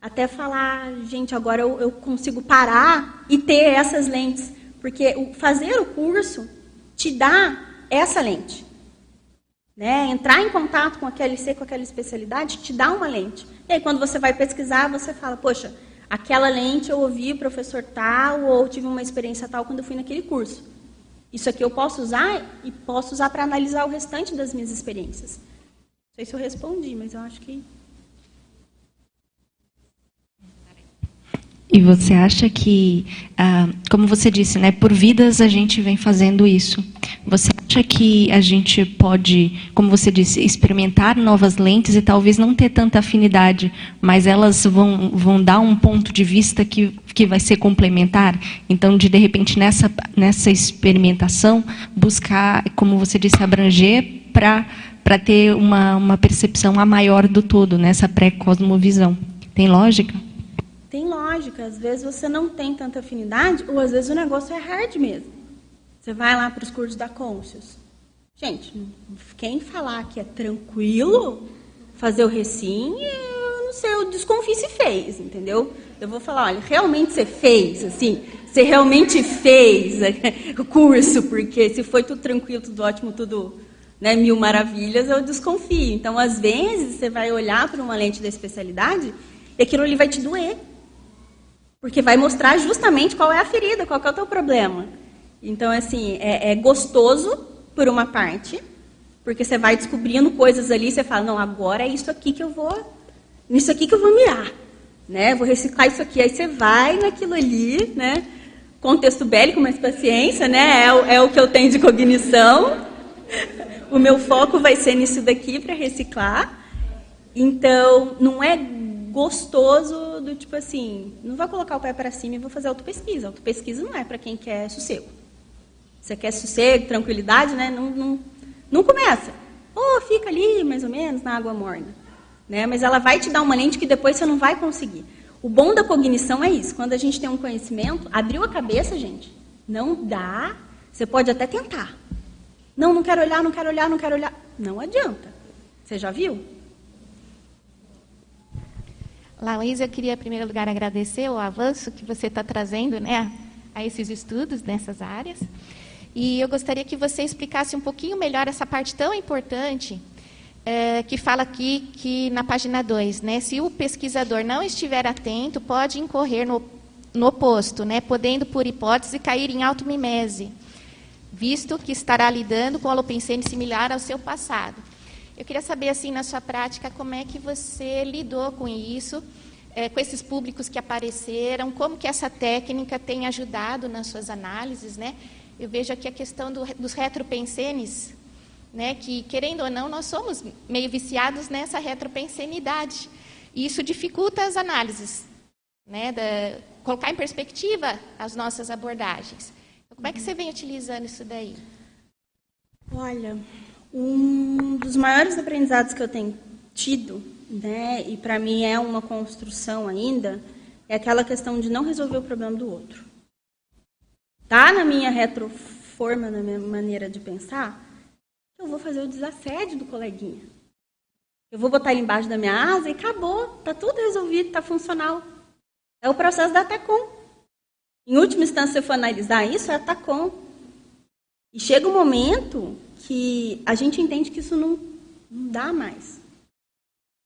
até falar, gente, agora eu, eu consigo parar e ter essas lentes. Porque o, fazer o curso te dá essa lente. Né? Entrar em contato com aquele C, com aquela especialidade, te dá uma lente. E aí, quando você vai pesquisar, você fala, poxa, aquela lente eu ouvi o professor tal, ou tive uma experiência tal quando eu fui naquele curso. Isso aqui eu posso usar e posso usar para analisar o restante das minhas experiências. Não sei se eu respondi, mas eu acho que E você acha que, ah, como você disse, né, por vidas a gente vem fazendo isso. Você acha que a gente pode, como você disse, experimentar novas lentes e talvez não ter tanta afinidade, mas elas vão, vão dar um ponto de vista que, que vai ser complementar? Então, de, de repente, nessa, nessa experimentação, buscar, como você disse, abranger para para ter uma, uma percepção a maior do todo, nessa pré-cosmovisão. Tem lógica? Tem lógica. Às vezes você não tem tanta afinidade, ou às vezes o negócio é hard mesmo. Você vai lá para os cursos da Conscious. Gente, quem falar que é tranquilo fazer o recim, eu não sei, eu desconfio se fez, entendeu? Eu vou falar, olha, realmente você fez, assim, você realmente fez o curso, porque se foi tudo tranquilo, tudo ótimo, tudo né, mil maravilhas, eu desconfio. Então, às vezes, você vai olhar para uma lente da especialidade e aquilo ali vai te doer. Porque vai mostrar justamente qual é a ferida, qual é o teu problema. Então, assim, é, é gostoso por uma parte, porque você vai descobrindo coisas ali, você fala, não, agora é isso aqui que eu vou, nisso aqui que eu vou mirar, né? Vou reciclar isso aqui. Aí você vai naquilo ali, né? Contexto bélico, mas paciência, né? É, é o que eu tenho de cognição. O meu foco vai ser nisso daqui para reciclar. Então, não é gostoso do tipo assim, não vou colocar o pé para cima e vou fazer autopesquisa. Autopesquisa não é para quem quer sossego. Você quer sossego, tranquilidade, né? Não, não, não começa. Ou oh, fica ali, mais ou menos, na água morna. Né? Mas ela vai te dar uma lente que depois você não vai conseguir. O bom da cognição é isso. Quando a gente tem um conhecimento, abriu a cabeça, gente, não dá. Você pode até tentar. Não, não quero olhar, não quero olhar, não quero olhar. Não adianta. Você já viu? Laís, eu queria, em primeiro lugar, agradecer o avanço que você está trazendo né, a esses estudos nessas áreas. E eu gostaria que você explicasse um pouquinho melhor essa parte tão importante é, que fala aqui que na página 2, né, se o pesquisador não estiver atento, pode incorrer no, no oposto, né, podendo, por hipótese, cair em automimese, visto que estará lidando com holopensene similar ao seu passado. Eu queria saber, assim, na sua prática, como é que você lidou com isso, é, com esses públicos que apareceram, como que essa técnica tem ajudado nas suas análises, né? Eu vejo aqui a questão do, dos retropensenes, né, que, querendo ou não, nós somos meio viciados nessa retropensenidade. E isso dificulta as análises, né, da, colocar em perspectiva as nossas abordagens. Então, como é que você vem utilizando isso daí? Olha, um dos maiores aprendizados que eu tenho tido, né, e para mim é uma construção ainda, é aquela questão de não resolver o problema do outro. Tá na minha retroforma, na minha maneira de pensar, eu vou fazer o desassédio do coleguinha. Eu vou botar ele embaixo da minha asa e acabou, tá tudo resolvido, tá funcional. É o processo da TACOM. Em última instância, se eu for analisar isso, é a TACOM. E chega um momento que a gente entende que isso não, não dá mais.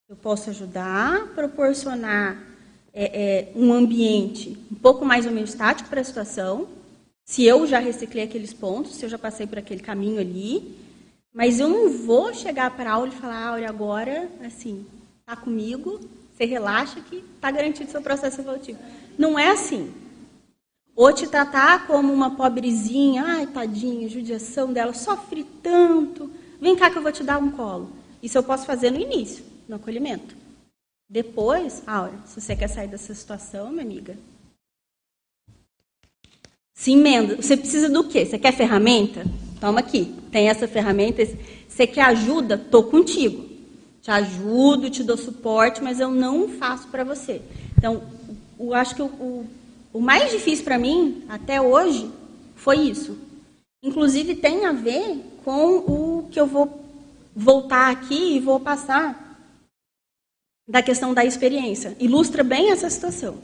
Eu posso ajudar, proporcionar é, é, um ambiente um pouco mais homeostático para a situação, se eu já reciclei aqueles pontos, se eu já passei por aquele caminho ali, mas eu não vou chegar para a aula e falar, Áurea, agora, assim, tá comigo, você relaxa que está garantido seu processo evolutivo. Não é assim. Ou te tratar como uma pobrezinha, ai, tadinha, judiação dela, sofre tanto, vem cá que eu vou te dar um colo. Isso eu posso fazer no início, no acolhimento. Depois, Áurea, se você quer sair dessa situação, minha amiga, se emenda. Você precisa do quê? Você quer ferramenta? Toma aqui, tem essa ferramenta. Você quer ajuda? Tô contigo. Te ajudo, te dou suporte, mas eu não faço para você. Então, eu acho que o, o, o mais difícil para mim, até hoje, foi isso. Inclusive, tem a ver com o que eu vou voltar aqui e vou passar da questão da experiência. Ilustra bem essa situação.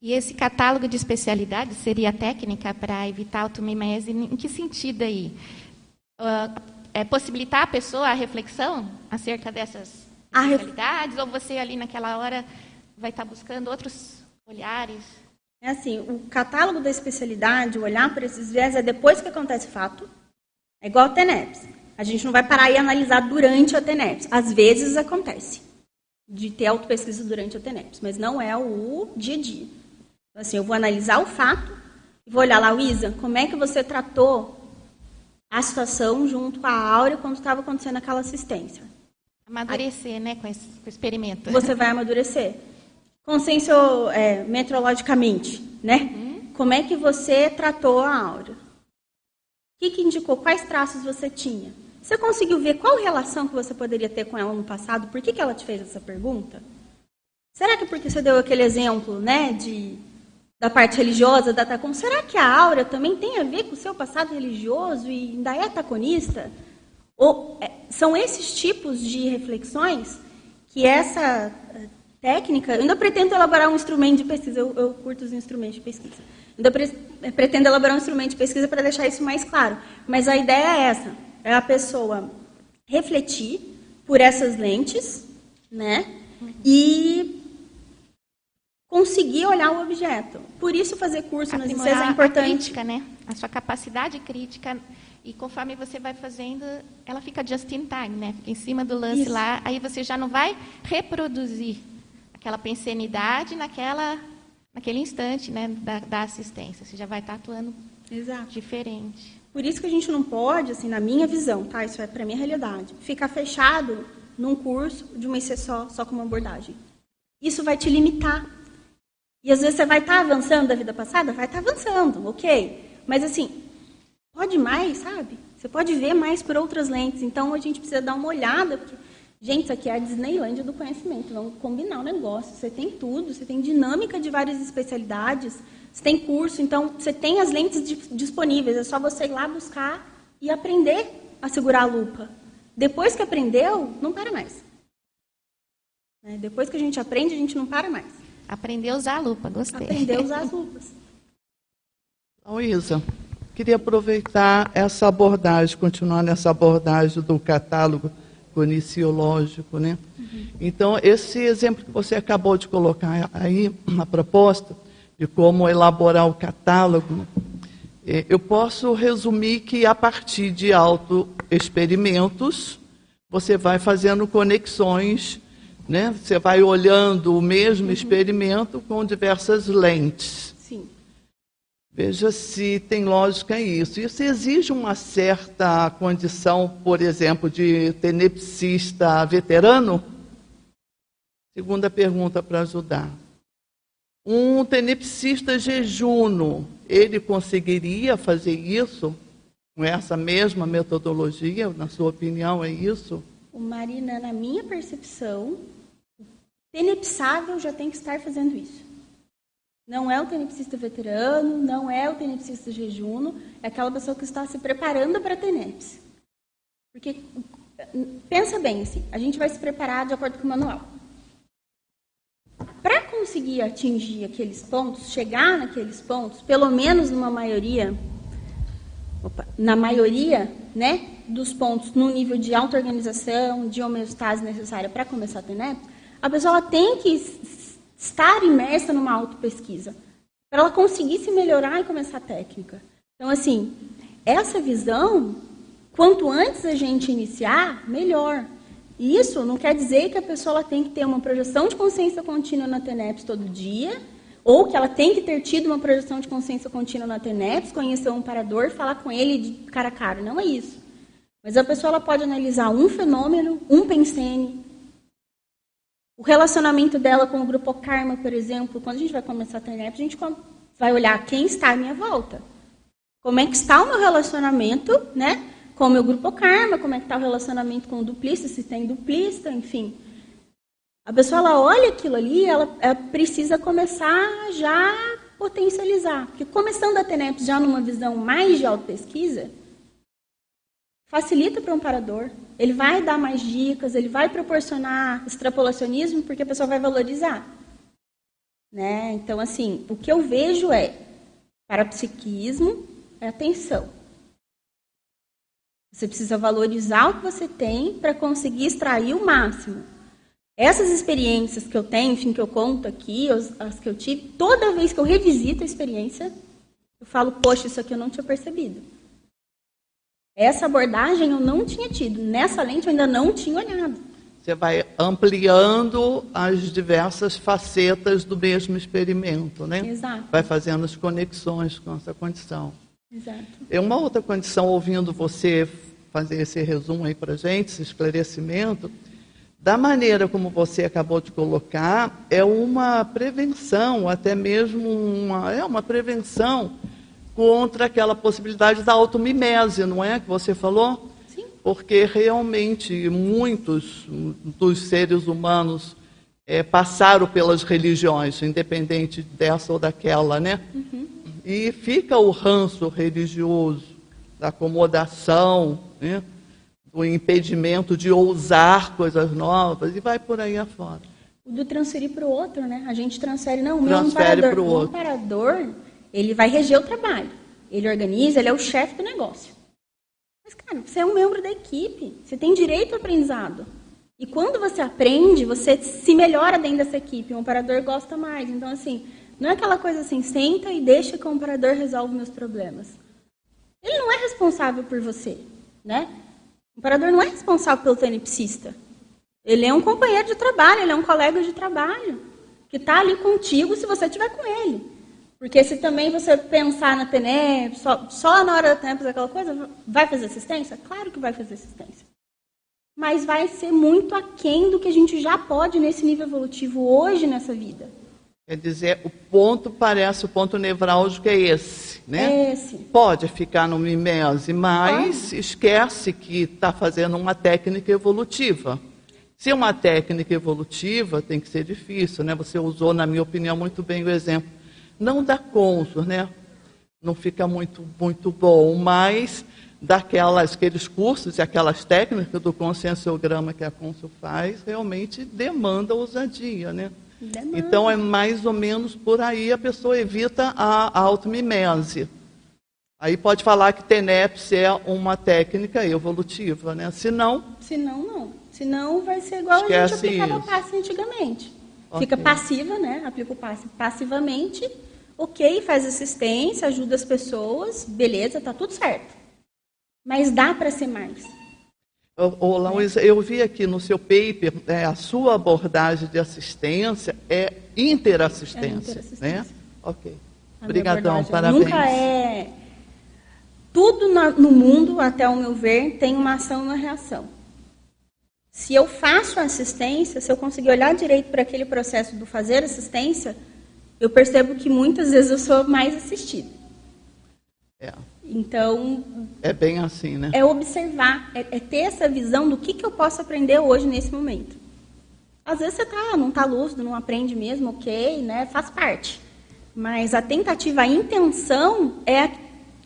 E esse catálogo de especialidades seria técnica para evitar automimese? Em que sentido aí? Uh, é possibilitar a pessoa a reflexão acerca dessas especialidades? Ref... Ou você ali naquela hora vai estar buscando outros olhares? É assim, o catálogo da especialidade, o olhar para esses viés é depois que acontece o fato. É igual ao TENEPS. A gente não vai parar e analisar durante a TENEPS. Às vezes acontece de ter autopesquisa durante a TENEPS, mas não é o dia a dia. Então, assim, eu vou analisar o fato e vou olhar lá, Luísa, como é que você tratou a situação junto com a Áurea quando estava acontecendo aquela assistência. Amadurecer, Aí, né, com, esse, com o experimento. Você vai amadurecer. Consciência é, metrologicamente, né? Uhum. Como é que você tratou a Áurea? O que, que indicou? Quais traços você tinha? Você conseguiu ver qual relação que você poderia ter com ela no passado? Por que, que ela te fez essa pergunta? Será que porque você deu aquele exemplo, né, de da parte religiosa da Tacon, será que a aura também tem a ver com o seu passado religioso e ainda é taconista? Ou é, são esses tipos de reflexões que essa técnica, eu ainda pretendo elaborar um instrumento de pesquisa, eu, eu curto os instrumentos de pesquisa. Ainda pre, eh, pretendo elaborar um instrumento de pesquisa para deixar isso mais claro. Mas a ideia é essa, é a pessoa refletir por essas lentes, né? E conseguir olhar o objeto. Por isso fazer curso nas ICES é importante. A crítica, né? A sua capacidade crítica e conforme você vai fazendo, ela fica just in time, né? Fica em cima do lance isso. lá, aí você já não vai reproduzir aquela pensenidade naquela naquele instante, né, da, da assistência. Você já vai estar atuando Exato. diferente. Por isso que a gente não pode, assim, na minha visão, tá? Isso é para minha realidade. Ficar fechado num curso de uma IC só, só com uma abordagem. Isso vai te limitar e às vezes você vai estar tá avançando da vida passada, vai estar tá avançando, ok. Mas assim, pode mais, sabe? Você pode ver mais por outras lentes. Então a gente precisa dar uma olhada, porque Gente, isso aqui é a Disneylândia do conhecimento. Vamos combinar o negócio. Você tem tudo, você tem dinâmica de várias especialidades, você tem curso, então você tem as lentes disponíveis. É só você ir lá buscar e aprender a segurar a lupa. Depois que aprendeu, não para mais. Né? Depois que a gente aprende, a gente não para mais. Aprender a usar a lupa, gostei. Aprender a usar as lupas. Luísa, queria aproveitar essa abordagem, continuar nessa abordagem do catálogo coniciológico, né? Uhum. Então, esse exemplo que você acabou de colocar aí, a proposta de como elaborar o catálogo, é, eu posso resumir que a partir de autoexperimentos, você vai fazendo conexões, né? Você vai olhando o mesmo uhum. experimento com diversas lentes. Veja se tem lógica isso. Isso exige uma certa condição, por exemplo, de tenepsista veterano? Segunda pergunta para ajudar. Um tenepsista jejuno, ele conseguiria fazer isso com essa mesma metodologia? Na sua opinião, é isso? O Marina, na minha percepção, tenepsável já tem que estar fazendo isso. Não é o tenepsista veterano, não é o tenepsista jejuno, é aquela pessoa que está se preparando para a. Porque, pensa bem assim, a gente vai se preparar de acordo com o manual. Para conseguir atingir aqueles pontos, chegar naqueles pontos, pelo menos numa maioria, opa, na maioria né, dos pontos no nível de auto-organização, de homeostase necessária para começar a tenepse, a pessoa tem que estar imersa numa auto-pesquisa, para ela conseguir se melhorar e começar a técnica. Então, assim, essa visão, quanto antes a gente iniciar, melhor. Isso não quer dizer que a pessoa tem que ter uma projeção de consciência contínua na TENEPS todo dia, ou que ela tem que ter tido uma projeção de consciência contínua na TENEPS, conhecer um parador, falar com ele de cara a cara. Não é isso. Mas a pessoa pode analisar um fenômeno, um pensene, o relacionamento dela com o grupo Karma, por exemplo, quando a gente vai começar a treinar, a gente vai olhar quem está à minha volta. Como é que está o meu relacionamento, né? Com o meu grupo Karma, como é que está o relacionamento com o duplista, se tem duplista, enfim. A pessoa ela olha aquilo ali, ela, ela precisa começar já potencializar. Porque começando a TENEPS já numa visão mais de auto-pesquisa, facilita para o amparador. Ele vai dar mais dicas, ele vai proporcionar extrapolacionismo, porque a pessoa vai valorizar. Né? Então, assim, o que eu vejo é, para psiquismo, é atenção. Você precisa valorizar o que você tem para conseguir extrair o máximo. Essas experiências que eu tenho, enfim, que eu conto aqui, as, as que eu tive, toda vez que eu revisito a experiência, eu falo, poxa, isso aqui eu não tinha percebido. Essa abordagem eu não tinha tido. Nessa lente eu ainda não tinha olhado. Você vai ampliando as diversas facetas do mesmo experimento, né? Exato. Vai fazendo as conexões com essa condição. Exato. É uma outra condição, ouvindo você fazer esse resumo aí para gente, esse esclarecimento, da maneira como você acabou de colocar, é uma prevenção, até mesmo uma, é uma prevenção contra aquela possibilidade da automimese, não é? Que você falou? Sim. Porque realmente muitos dos seres humanos é, passaram pelas religiões, independente dessa ou daquela, né? Uhum. E fica o ranço religioso, da acomodação, né? do impedimento de ousar coisas novas, e vai por aí afora. O do transferir para o outro, né? A gente transfere, não, o meu amparador, o amparador ele vai reger o trabalho. Ele organiza, ele é o chefe do negócio. Mas, cara, você é um membro da equipe. Você tem direito ao aprendizado. E quando você aprende, você se melhora dentro dessa equipe. O operador gosta mais. Então, assim, não é aquela coisa assim, senta e deixa que o operador resolve meus problemas. Ele não é responsável por você, né? O operador não é responsável pelo tenepsista. Ele é um companheiro de trabalho, ele é um colega de trabalho que está ali contigo se você estiver com ele. Porque se também você pensar na TENEP, só, só na hora da TENEP, aquela coisa, vai fazer assistência? Claro que vai fazer assistência. Mas vai ser muito aquém do que a gente já pode nesse nível evolutivo hoje nessa vida. Quer dizer, o ponto parece, o ponto nevrálgico é esse, né? É esse. Pode ficar no mimese, mas Pode. esquece que está fazendo uma técnica evolutiva. Se uma técnica evolutiva, tem que ser difícil, né? Você usou, na minha opinião, muito bem o exemplo. Não da Consul, né? Não fica muito, muito bom, mas daquelas, aqueles cursos e aquelas técnicas do conscienciograma que a Consul faz, realmente demanda ousadia, né? Demanda. Então é mais ou menos por aí a pessoa evita a automimese. Aí pode falar que TENEPS é uma técnica evolutiva, né? Se não... Se não, não. Se não, vai ser igual a gente aplicava isso. passe antigamente. Okay. Fica passiva, né? Aplica o passe passivamente, ok, faz assistência, ajuda as pessoas, beleza, tá tudo certo. Mas dá para ser mais. Luísa, eu vi aqui no seu paper, é, a sua abordagem de assistência é interassistência, é interassistência. né? Ok. Obrigadão, parabéns. Nunca é... Tudo no mundo, até o meu ver, tem uma ação e uma reação. Se eu faço assistência, se eu conseguir olhar direito para aquele processo do fazer assistência, eu percebo que muitas vezes eu sou mais assistida. É. Então. É bem assim, né? É observar, é, é, ter essa visão do que, que eu posso aprender hoje nesse momento. Às vezes você tá, não está lúcido, não aprende mesmo, ok, né? Faz parte. Mas a tentativa, a intenção é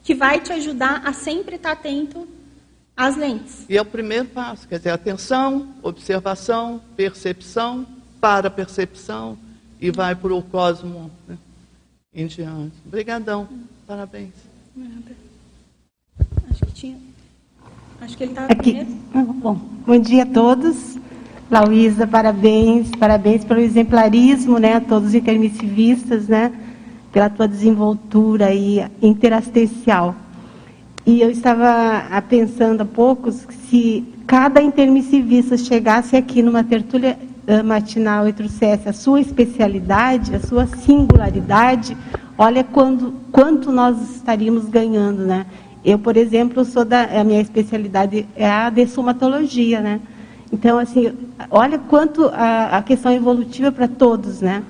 que vai te ajudar a sempre estar atento às lentes. E é o primeiro passo, quer dizer, atenção, observação, percepção, para percepção e vai para o cosmo né, em diante. Obrigadão, parabéns. Nada. Acho que tinha. Acho que ele estava Aqui. Ah, bom, bom dia a todos. Lauísa, parabéns, parabéns pelo exemplarismo, né, a todos os intermissivistas, né, pela tua desenvoltura aí interassistencial. E eu estava pensando há pouco se cada intermissivista chegasse aqui numa tertúlia uh, matinal e trouxesse a sua especialidade, a sua singularidade, olha quando, quanto nós estaríamos ganhando, né? Eu, por exemplo, sou da a minha especialidade é a dessomatologia, né? Então, assim, olha quanto a, a questão evolutiva para todos, né?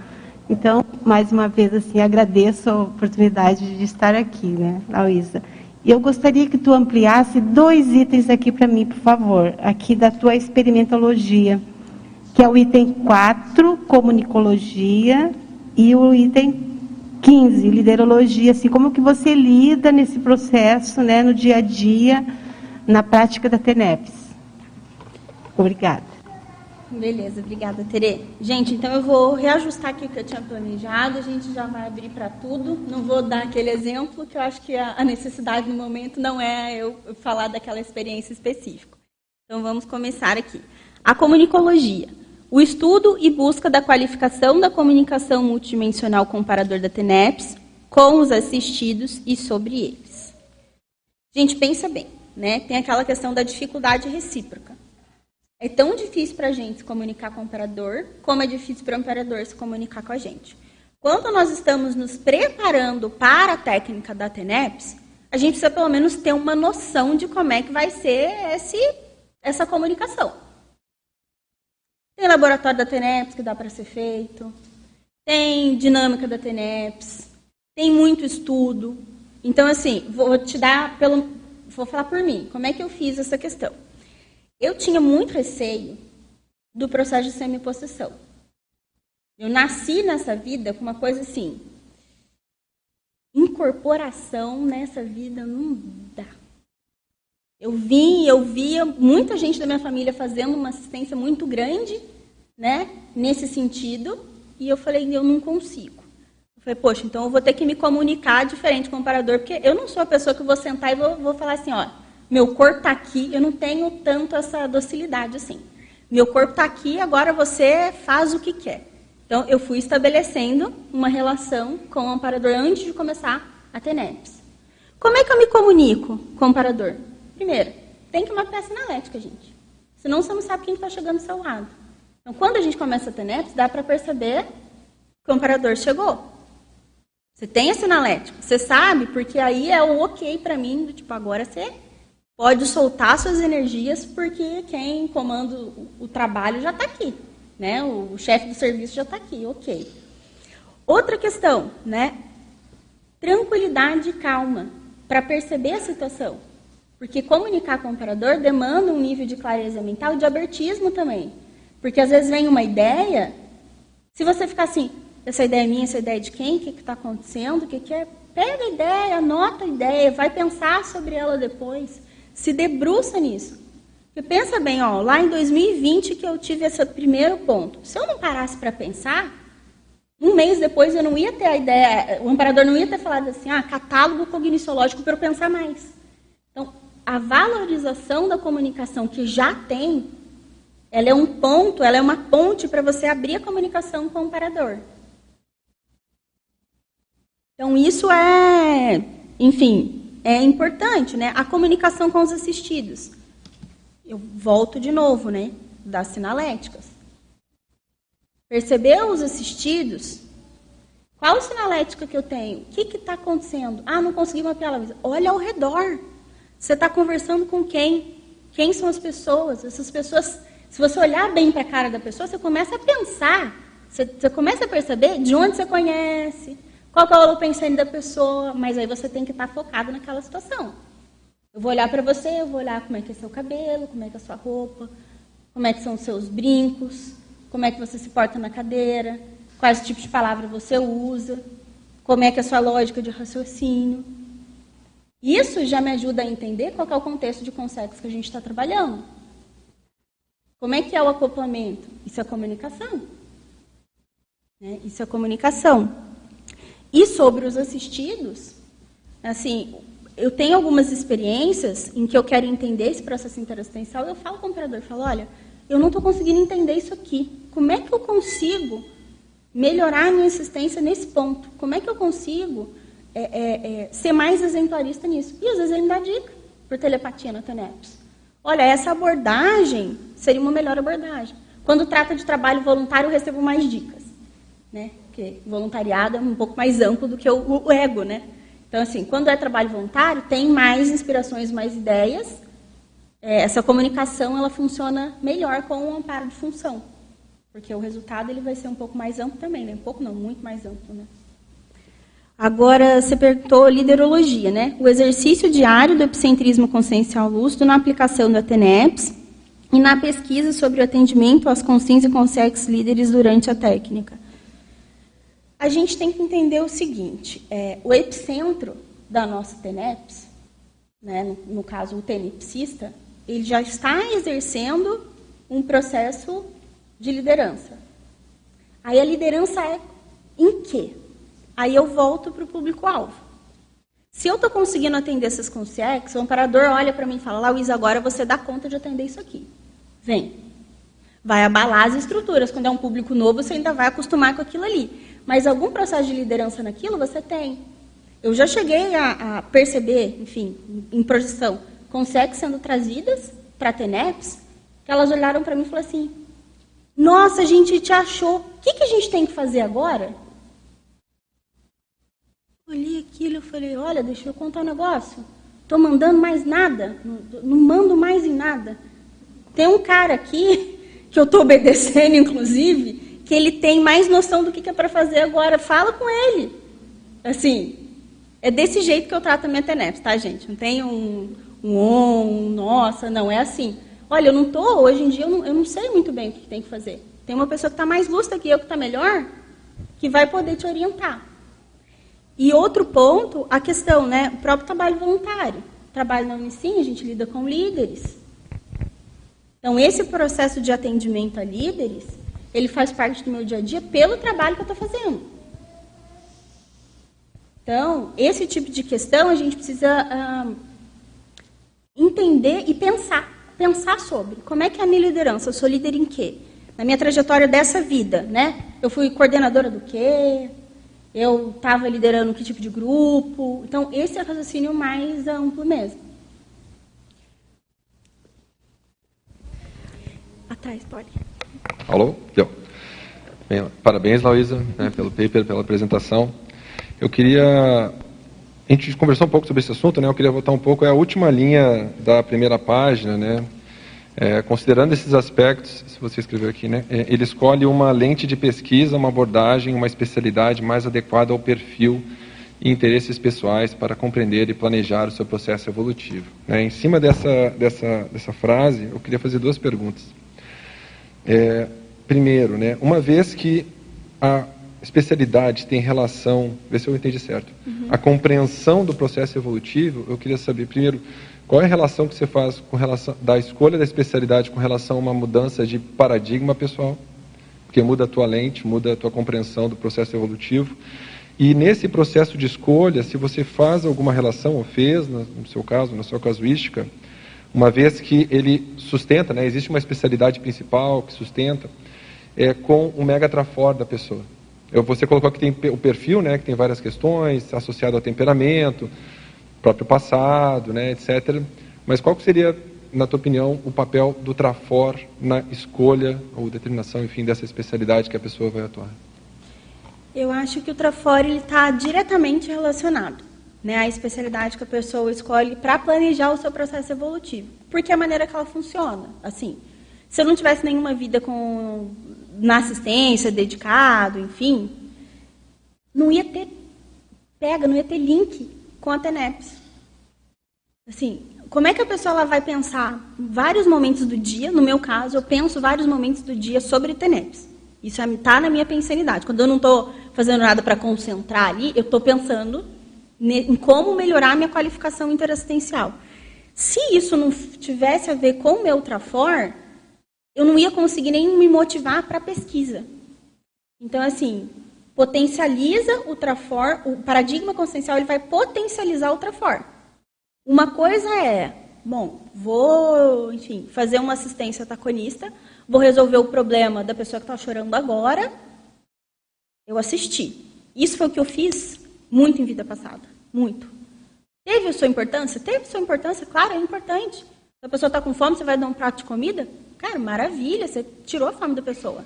Então, mais uma vez, assim, agradeço a oportunidade de estar aqui, né, Lauísa. E eu gostaria que tu ampliasse dois itens aqui para mim, por favor, aqui da tua experimentologia, que é o item 4, comunicologia, e o item 15, liderologia, assim, como que você lida nesse processo, né, no dia a dia, na prática da TENEPS? Obrigada. Beleza, obrigada, Tere. Gente, então eu vou reajustar aqui o que eu tinha planejado, a gente já vai abrir para tudo. Não vou dar aquele exemplo, que eu acho que a necessidade no momento não é eu falar daquela experiência específica. Então vamos começar aqui. A comunicologia. O estudo e busca da qualificação da comunicação multidimensional comparador da TENEPS com os assistidos e sobre eles. Gente, pensa bem, né? Tem aquela questão da dificuldade recíproca. É tão difícil para a gente se comunicar com o operador, como é difícil para o operador se comunicar com a gente. Quando nós estamos nos preparando para a técnica da TENEPS, a gente precisa pelo menos ter uma noção de como é que vai ser esse, essa comunicação. Tem laboratório da TENEPS que dá para ser feito. Tem dinâmica da TENEPS. Tem muito estudo. Então, assim, vou te dar pelo. Vou falar por mim. Como é que eu fiz essa questão? Eu tinha muito receio do processo de semi-possessão. Eu nasci nessa vida com uma coisa assim. Incorporação nessa vida não. Eu vim, eu via muita gente da minha família fazendo uma assistência muito grande, né, nesse sentido, e eu falei, eu não consigo. Eu falei, poxa, então eu vou ter que me comunicar diferente com o comparador, porque eu não sou a pessoa que vou sentar e vou, vou falar assim, ó, meu corpo está aqui, eu não tenho tanto essa docilidade assim. Meu corpo está aqui, agora você faz o que quer. Então, eu fui estabelecendo uma relação com o amparador antes de começar a ter NEPs. Como é que eu me comunico com o amparador? Primeiro, tem que mapear a sinalética, gente. Senão você não sabe quem está chegando do seu lado. Então, quando a gente começa a ter NEPs, dá para perceber que o comparador chegou. Você tem a sinalética, você sabe, porque aí é o ok para mim, do tipo, agora você pode soltar suas energias, porque quem comanda o trabalho já está aqui. Né? O chefe do serviço já está aqui, ok. Outra questão, né? Tranquilidade e calma para perceber a situação. Porque comunicar com o operador demanda um nível de clareza mental e de abertismo também. Porque às vezes vem uma ideia, se você ficar assim, essa ideia é minha, essa ideia é de quem, o que está acontecendo, o que, que é, pega a ideia, anota a ideia, vai pensar sobre ela depois, se debruça nisso. Porque pensa bem, ó, lá em 2020 que eu tive esse primeiro ponto. Se eu não parasse para pensar, um mês depois eu não ia ter a ideia, o amparador não ia ter falado assim, ah, catálogo cogniciológico para eu pensar mais. Então, a valorização da comunicação que já tem, ela é um ponto, ela é uma ponte para você abrir a comunicação com o amparador. Então, isso é, enfim, é importante, né? A comunicação com os assistidos. Eu volto de novo, né? Das sinaléticas. Percebeu os assistidos? Qual sinalética que eu tenho? O que está acontecendo? Ah, não consegui mapear a Olha ao redor. Você está conversando com quem? Quem são as pessoas? Essas pessoas, se você olhar bem para a cara da pessoa, você começa a pensar. Você, você, começa a perceber de onde você conhece, qual é o pensando da pessoa, mas aí você tem que estar tá focado naquela situação. Eu vou olhar para você, eu vou olhar como é que é seu cabelo, como é que é sua roupa, como é que são os seus brincos, como é que você se porta na cadeira, quais tipos de palavra você usa, como é que é a sua lógica de raciocínio. Isso já me ajuda a entender qual é o contexto de consexo que a gente está trabalhando. Como é que é o acoplamento? Isso é comunicação. Né? Isso é comunicação. E sobre os assistidos, assim, eu tenho algumas experiências em que eu quero entender esse processo interassistencial eu falo com o operador, falo, olha, eu não estou conseguindo entender isso aqui. Como é que eu consigo melhorar a minha assistência nesse ponto? Como é que eu consigo é, é, é, ser mais exemplarista nisso? E às vezes ele me dá dica por telepatia no TENEPS. Olha, essa abordagem seria uma melhor abordagem. Quando trata de trabalho voluntário, eu recebo mais dicas. Né? Porque voluntariado é um pouco mais amplo do que o, o ego, né? Então, assim, quando é trabalho voluntário, tem mais inspirações, mais ideias, é, essa comunicação ela funciona melhor com o amparo de função, porque o resultado ele vai ser um pouco mais amplo também, né? Um pouco não, muito mais amplo, né? Agora, você perguntou liderologia, né? O exercício diário do epicentrismo consciencial lúcido na aplicação da TENEPS e na pesquisa sobre o atendimento às consciências e consciências líderes durante a técnica. A gente tem que entender o seguinte, é, o epicentro da nossa TENEPS, né, no, no caso o tenepsista, ele já está exercendo um processo de liderança. Aí a liderança é em quê? Aí eu volto para o público-alvo. Se eu estou conseguindo atender essas consciências, o amparador olha para mim e fala, Luiz, agora você dá conta de atender isso aqui. Vem. Vai abalar as estruturas. Quando é um público novo, você ainda vai acostumar com aquilo ali. Mas algum processo de liderança naquilo você tem. Eu já cheguei a, a perceber, enfim, em projeção, consegue sendo trazidas para a TENEPS, que elas olharam para mim e falaram assim: Nossa, a gente te achou, o que, que a gente tem que fazer agora? Olhei aquilo e falei: Olha, deixa eu contar um negócio. Estou mandando mais nada, não, não mando mais em nada. Tem um cara aqui, que eu estou obedecendo, inclusive, que ele tem mais noção do que, é para fazer agora. Fala com ele. Assim, é desse jeito que eu trato a minha TENEPS, tá, gente? Não tem um, um on, um nossa, não, é assim. Olha, eu não estou, hoje em dia, eu não, eu não, sei muito bem o que tem que fazer. Tem uma pessoa que está mais lúcida que eu, que está melhor, que vai poder te orientar. E outro ponto, a questão, né? O próprio trabalho voluntário. Trabalho na Unicim, a gente lida com líderes. Então, esse processo de atendimento a líderes, ele faz parte do meu dia a dia pelo trabalho que eu estou fazendo. Então, esse tipo de questão a gente precisa entender e pensar. Pensar sobre como é que é a minha liderança. Eu sou líder em quê? Na minha trajetória dessa vida, né? Eu fui coordenadora do quê? Eu estava liderando que tipo de grupo? Então, esse é o raciocínio mais amplo mesmo. Atrás, pode. Alô? Deu. Bem, parabéns, Laísa, né, pelo paper, pela apresentação. Eu queria. A gente conversou um pouco sobre esse assunto, né? Eu queria voltar um pouco. É a última linha da primeira página, né? É, considerando esses aspectos, se você escreveu aqui, né? É, ele escolhe uma lente de pesquisa, uma abordagem, uma especialidade mais adequada ao perfil e interesses pessoais para compreender e planejar o seu processo evolutivo. Né? Em cima dessa, dessa, dessa frase, eu queria fazer duas perguntas. É, primeiro, né, uma vez que a especialidade tem relação, ver se eu entendi certo, uhum. a compreensão do processo evolutivo, eu queria saber, primeiro, qual é a relação que você faz com relação da escolha da especialidade com relação a uma mudança de paradigma pessoal? Porque muda a tua lente, muda a tua compreensão do processo evolutivo. E nesse processo de escolha, se você faz alguma relação, ou fez, no seu caso, na sua casuística, uma vez que ele sustenta, né, existe uma especialidade principal que sustenta, é, com o megatrafor da pessoa. Você colocou que tem o perfil, né, que tem várias questões associado ao temperamento, próprio passado, né, etc. Mas qual seria, na tua opinião, o papel do trafor na escolha ou determinação, enfim, dessa especialidade que a pessoa vai atuar? Eu acho que o trafor está diretamente relacionado né, à especialidade que a pessoa escolhe para planejar o seu processo evolutivo, porque é a maneira que ela funciona. Assim, se eu não tivesse nenhuma vida com na assistência, dedicado, enfim, não ia ter pega, não ia ter link com a TENEPS. Assim, como é que a pessoa ela vai pensar vários momentos do dia, no meu caso, eu penso vários momentos do dia sobre TENEPS. Isso está na minha pensanidade. Quando eu não estou fazendo nada para concentrar ali, eu estou pensando em como melhorar a minha qualificação interassistencial. Se isso não tivesse a ver com o meu Trafor, eu não ia conseguir nem me motivar para a pesquisa. Então, assim, potencializa o Trafor, o paradigma consciencial ele vai potencializar o Trafor. Uma coisa é, bom, vou, enfim, fazer uma assistência taconista, vou resolver o problema da pessoa que está chorando agora, eu assisti. Isso foi o que eu fiz muito em vida passada. Muito. Teve sua importância? Teve sua importância, claro, é importante. Se a pessoa está com fome, você vai dar um prato de comida? Cara, maravilha, você tirou a fome da pessoa.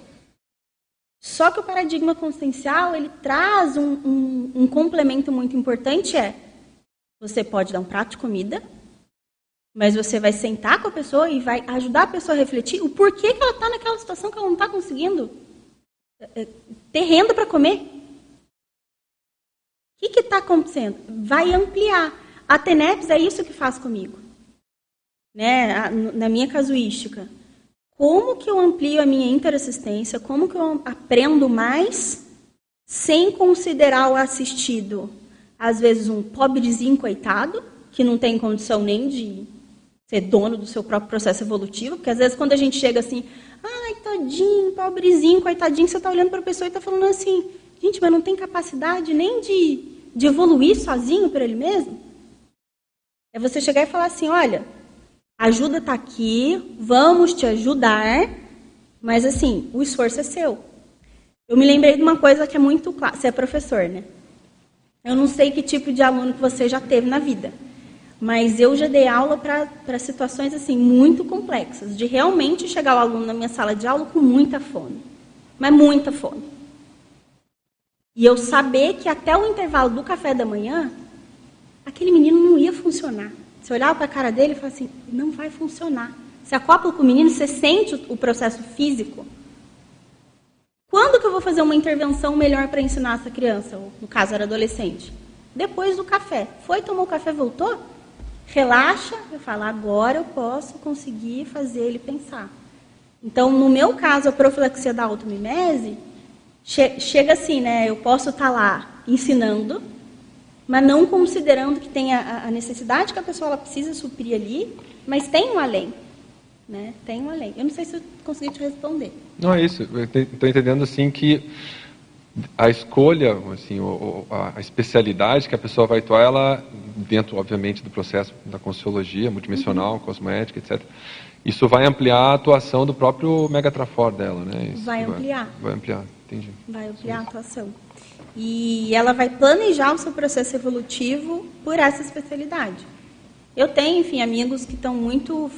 Só que o paradigma consciencial, ele traz um, um, um complemento muito importante, é você pode dar um prato de comida, mas você vai sentar com a pessoa e vai ajudar a pessoa a refletir o porquê que ela está naquela situação que ela não está conseguindo é, ter renda para comer. O que está acontecendo? Vai ampliar. A TENEPS é isso que faz comigo. Né? Na minha casuística. Como que eu amplio a minha interassistência? Como que eu aprendo mais sem considerar o assistido, às vezes, um pobrezinho coitado, que não tem condição nem de ser dono do seu próprio processo evolutivo, porque às vezes quando a gente chega assim, Ai, tadinho, pobrezinho, coitadinho. Você está olhando para a pessoa e está falando assim, gente, mas não tem capacidade nem de, de evoluir sozinho por ele mesmo? É você chegar e falar assim, olha, ajuda está aqui, vamos te ajudar, mas assim, o esforço é seu. Eu me lembrei de uma coisa que é muito clara. Você é professor, né? Eu não sei que tipo de aluno que você já teve na vida. Mas eu já dei aula para situações assim muito complexas, de realmente chegar o aluno na minha sala de aula com muita fome, mas muita fome. E eu saber que até o intervalo do café da manhã, aquele menino não ia funcionar. Você olhava para a cara dele e falava assim, não vai funcionar. Você acopla com o menino, você sente o processo físico. Quando que eu vou fazer uma intervenção melhor para ensinar essa criança? No caso, era adolescente. Depois do café. Foi, tomou o café, voltou? relaxa e fala, agora eu posso conseguir fazer ele pensar. Então, no meu caso, a profilaxia da automimese che chega assim, né? Eu posso estar tá lá ensinando, mas não considerando que tem a, a necessidade que a pessoa precisa suprir ali, mas tem um além. Né? Tem um além. Eu não sei se eu consegui te responder. Não, é isso. Estou entendendo assim que a escolha, assim, a especialidade que a pessoa vai atuar, ela dentro, obviamente, do processo da consciologia multidimensional, uhum. cosmética, etc. Isso vai ampliar a atuação do próprio megatrafor dela, né? Isso vai ampliar. Vai, vai, ampliar, entendi. Vai ampliar a atuação. E ela vai planejar o seu processo evolutivo por essa especialidade. Eu tenho, enfim, amigos que estão muito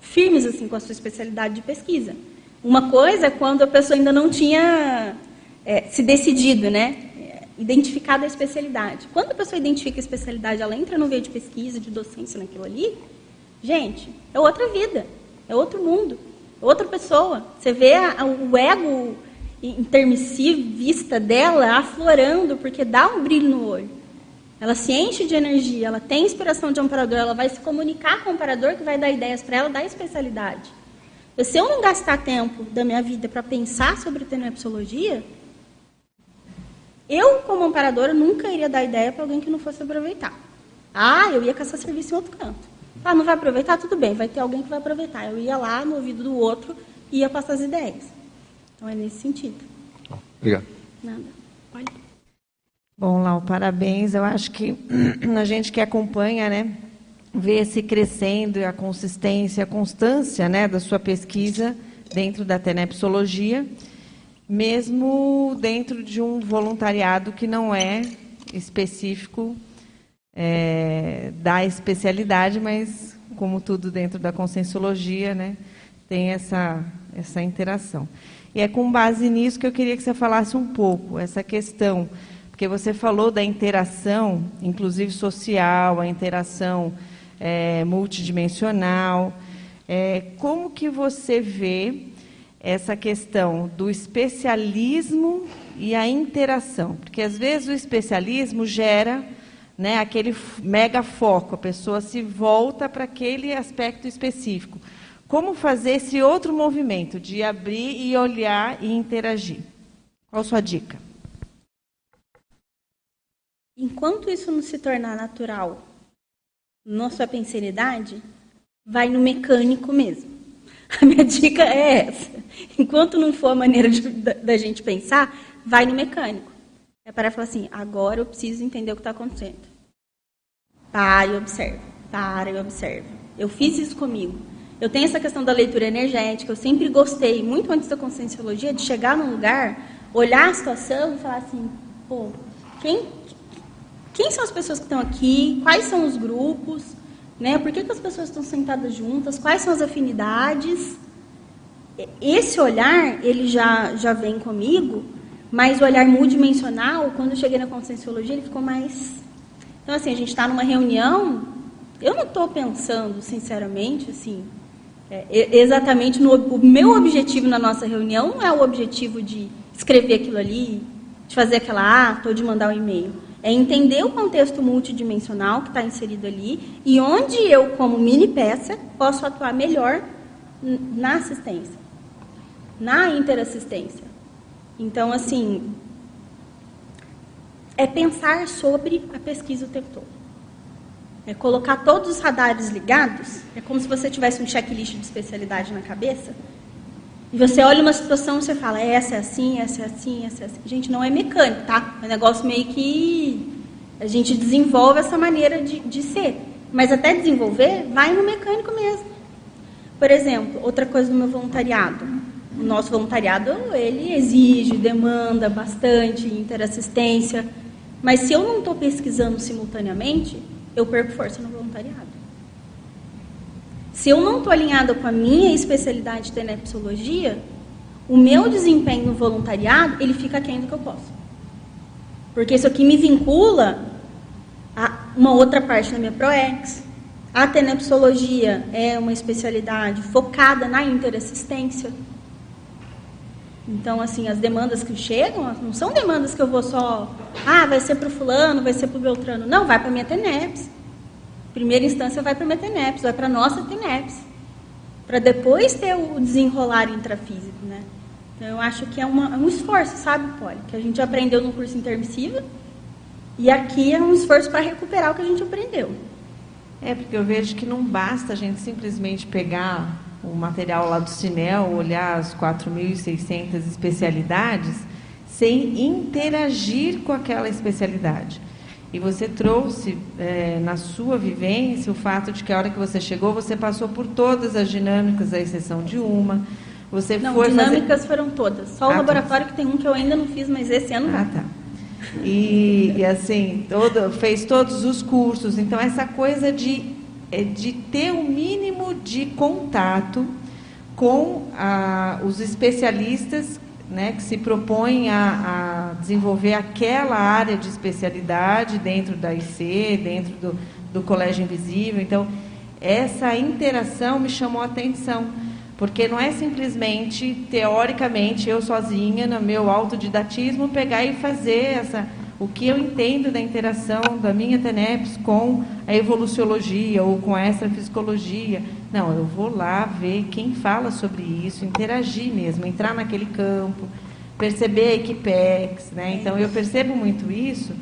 firmes assim com a sua especialidade de pesquisa. Uma coisa é quando a pessoa ainda não tinha é, se decidido, né? Identificado a especialidade. Quando a pessoa identifica a especialidade, ela entra no meio de pesquisa, de docência naquilo ali, gente, é outra vida, é outro mundo, é outra pessoa. Você vê a, o ego intermissivista dela aflorando, porque dá um brilho no olho. Ela se enche de energia, ela tem inspiração de amparador, ela vai se comunicar com o amparador que vai dar ideias para ela da especialidade. Se eu não gastar tempo da minha vida para pensar sobre tenepsologia, eu, como amparadora, nunca iria dar ideia para alguém que não fosse aproveitar. Ah, eu ia caçar serviço em outro canto. Ah, não vai aproveitar? Tudo bem, vai ter alguém que vai aproveitar. Eu ia lá no ouvido do outro e ia passar as ideias. Então é nesse sentido. Obrigado. Nada. Olha. Bom, Lau, parabéns. Eu acho que a gente que acompanha, né, vê esse crescendo a consistência, a constância, né, da sua pesquisa dentro da tenepsologia, mesmo dentro de um voluntariado que não é específico é, da especialidade, mas como tudo dentro da conscienciologia, né, tem essa essa interação. E é com base nisso que eu queria que você falasse um pouco essa questão, porque você falou da interação, inclusive social, a interação é, multidimensional. É, como que você vê essa questão do especialismo e a interação? Porque às vezes o especialismo gera né, aquele mega foco, a pessoa se volta para aquele aspecto específico. Como fazer esse outro movimento de abrir e olhar e interagir? Qual a sua dica? Enquanto isso não se tornar natural na sua pensenidade, vai no mecânico mesmo. A minha dica é essa. Enquanto não for a maneira de, da, da, gente pensar, vai no mecânico. É para falar assim, agora eu preciso entender o que está acontecendo. Para e observa. Para e observa. Eu fiz isso comigo. Eu tenho essa questão da leitura energética. Eu sempre gostei, muito antes da conscienciologia, de chegar num lugar, olhar a situação e falar assim, pô, quem, quem são as pessoas que estão aqui, quais são os grupos, né? por que, que as pessoas estão sentadas juntas, quais são as afinidades. Esse olhar, ele já, já vem comigo, mas o olhar multidimensional, quando eu cheguei na conscienciologia, ele ficou mais... Então, assim, a gente está numa reunião, eu não estou pensando, sinceramente, assim, é, exatamente no o meu objetivo na nossa reunião não é o objetivo de escrever aquilo ali, de fazer aquela ata ou de mandar um e-mail. É entender o contexto multidimensional que está inserido ali e onde eu, como mini peça, posso atuar melhor na assistência, na interassistência. Então, assim, é pensar sobre a pesquisa o tempo todo. É colocar todos os radares ligados, é como se você tivesse um checklist de especialidade na cabeça, e você olha uma situação e você fala, essa é assim, essa é assim, essa é assim. Gente, não é mecânico, tá? É um negócio meio que a gente desenvolve essa maneira de, de ser. Mas até desenvolver, vai no mecânico mesmo. Por exemplo, outra coisa do meu voluntariado. O nosso voluntariado, ele exige, demanda bastante interassistência. Mas se eu não estou pesquisando simultaneamente, eu perco força no voluntariado. Se eu não estou alinhada com a minha especialidade de tenepsologia, o meu desempenho no voluntariado, ele fica aquém do que eu posso. Porque isso aqui me vincula a uma outra parte da minha ProEx. A tenepsologia é uma especialidade focada na interassistência. Então, assim, as demandas que chegam não são demandas que eu vou só, ah, vai ser para o fulano, vai ser para o Beltrano. Não, vai para a minha TENEPS primeira instância vai para a Meteneps, vai para a nossa TENEPS, para depois ter o desenrolar intrafísico, né? Então, eu acho que é uma, é um esforço, sabe, Poli? Que a gente aprendeu no curso intermissivo e aqui é um esforço para recuperar o que a gente aprendeu. É, porque eu vejo que não basta a gente simplesmente pegar o material lá do Cinel, olhar as 4.600 especialidades, sem interagir com aquela especialidade. E você trouxe é, na sua vivência o fato de que a hora que você chegou, você passou por todas as dinâmicas, à exceção de uma. Você não, foi dinâmicas fazer... foram todas. Só o ah, laboratório tá. que tem um que eu ainda não fiz, mas esse ano ah, tá. E, e assim, todo, fez todos os cursos. Então, essa coisa de, é, de ter o um mínimo de contato com a, os especialistas né, que se propõem a, a, desenvolver aquela área de especialidade dentro da IC, dentro do, do Colégio Invisível. Então, essa interação me chamou a atenção, porque não é simplesmente, teoricamente, eu sozinha, no meu autodidatismo, pegar e fazer essa, o que eu entendo da interação da minha TENEPS com a evoluciologia ou com a extrafisicologia. Não, eu vou lá ver quem fala sobre isso, interagir mesmo, entrar naquele campo, perceber a Equipex. Né? Então, eu percebo muito isso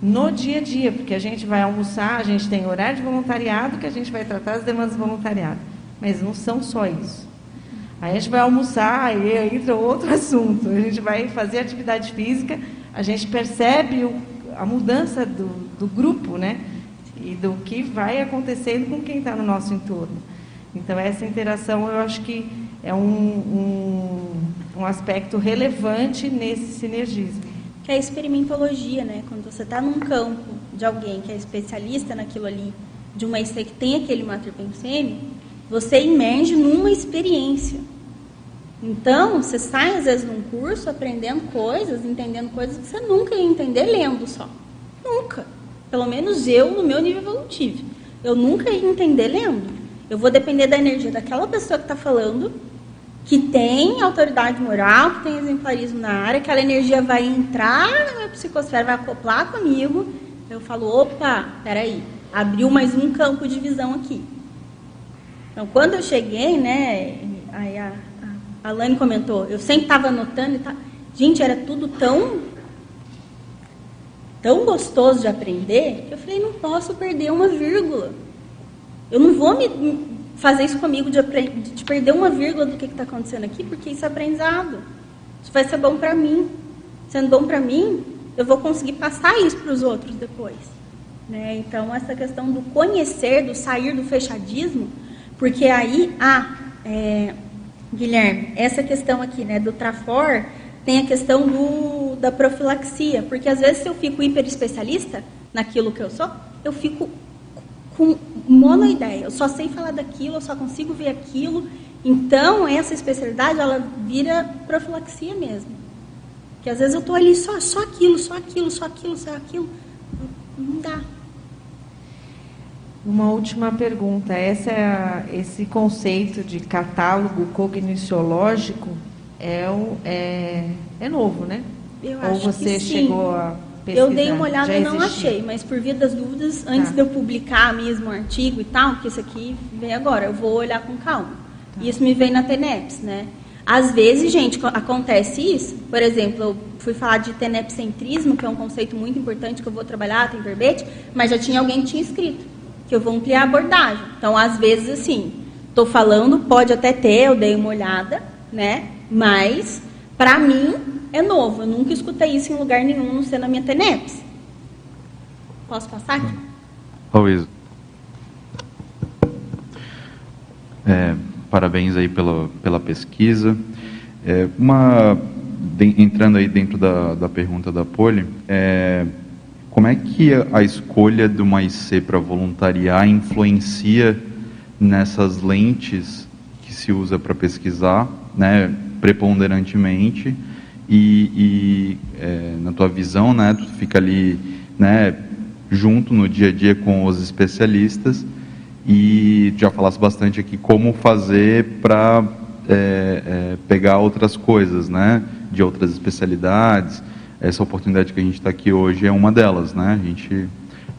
no dia a dia, porque a gente vai almoçar, a gente tem horário de voluntariado que a gente vai tratar as demandas do voluntariado. Mas não são só isso. Aí a gente vai almoçar, aí entra outro assunto. A gente vai fazer atividade física, a gente percebe o, a mudança do, do grupo, né? E do que vai acontecendo com quem está no nosso entorno. Então, essa interação eu acho que é um, um, um aspecto relevante nesse sinergismo. Que é a experimentologia, né? Quando você está num campo de alguém que é especialista naquilo ali, de uma IC que tem aquele mater pensene, você emerge numa experiência. Então, você sai às vezes num curso aprendendo coisas, entendendo coisas que você nunca ia entender lendo só. Nunca. Pelo menos eu, no meu nível evolutivo. Eu nunca ia entender lendo. Eu vou depender da energia daquela pessoa que está falando, que tem autoridade moral, que tem exemplarismo na área, aquela energia vai entrar na minha psicosfera, vai acoplar comigo. Eu falo, opa, peraí, abriu mais um campo de visão aqui. Então, quando eu cheguei, né, aí a, a Lani comentou, eu sempre estava anotando e tá, gente, era tudo tão tão gostoso de aprender, que eu falei, não posso perder uma vírgula. Eu não vou me fazer isso comigo de, de perder uma vírgula do que está acontecendo aqui, porque isso é aprendizado. Isso vai ser bom para mim. Sendo bom para mim, eu vou conseguir passar isso para os outros depois. Né? Então, essa questão do conhecer, do sair do fechadismo, porque aí, ah, é, Guilherme, essa questão aqui, né, do trafor, tem a questão do, da profilaxia, porque às vezes se eu fico hiper especialista naquilo que eu sou, eu fico com monoideia, eu só sei falar daquilo, eu só consigo ver aquilo. Então, essa especialidade, ela vira profilaxia mesmo. Que às vezes eu estou ali só, só aquilo, só aquilo, só aquilo, só aquilo. Não dá. Uma última pergunta. Essa é esse conceito de catálogo cogniciológico é, é, é novo, né? Eu Ou você que chegou a pesquisar? Eu dei uma olhada e não achei, mas por via das dúvidas, antes Tá. de eu publicar mesmo o artigo e tal, porque isso aqui vem agora, eu vou olhar com calma. Tá. Isso me vem na TENEPS, né? Às vezes, gente, co- acontece isso. Por exemplo, eu fui falar de tenepcentrismo, que é um conceito muito importante que eu vou trabalhar, tem verbete, mas já tinha alguém que tinha escrito, que eu vou ampliar a abordagem. Então, às vezes, assim, estou falando, pode até ter, eu dei uma olhada, né? Mas, para mim, é novo. Eu nunca escutei isso em lugar nenhum, não ser na minha TENEPS. Posso passar aqui? Luiz. É, parabéns aí pela, pela pesquisa. É, uma, de- entrando aí dentro da, da pergunta da Poli, é, como é que a, escolha de uma IC para voluntariar influencia nessas lentes que se usa para pesquisar, né, preponderantemente, e, e, é, na tua visão, né, tu fica ali, né, junto no dia a dia com os especialistas e já falasse bastante aqui como fazer para pegar outras coisas, né, de outras especialidades. Essa oportunidade que a gente está aqui hoje é uma delas, né? A gente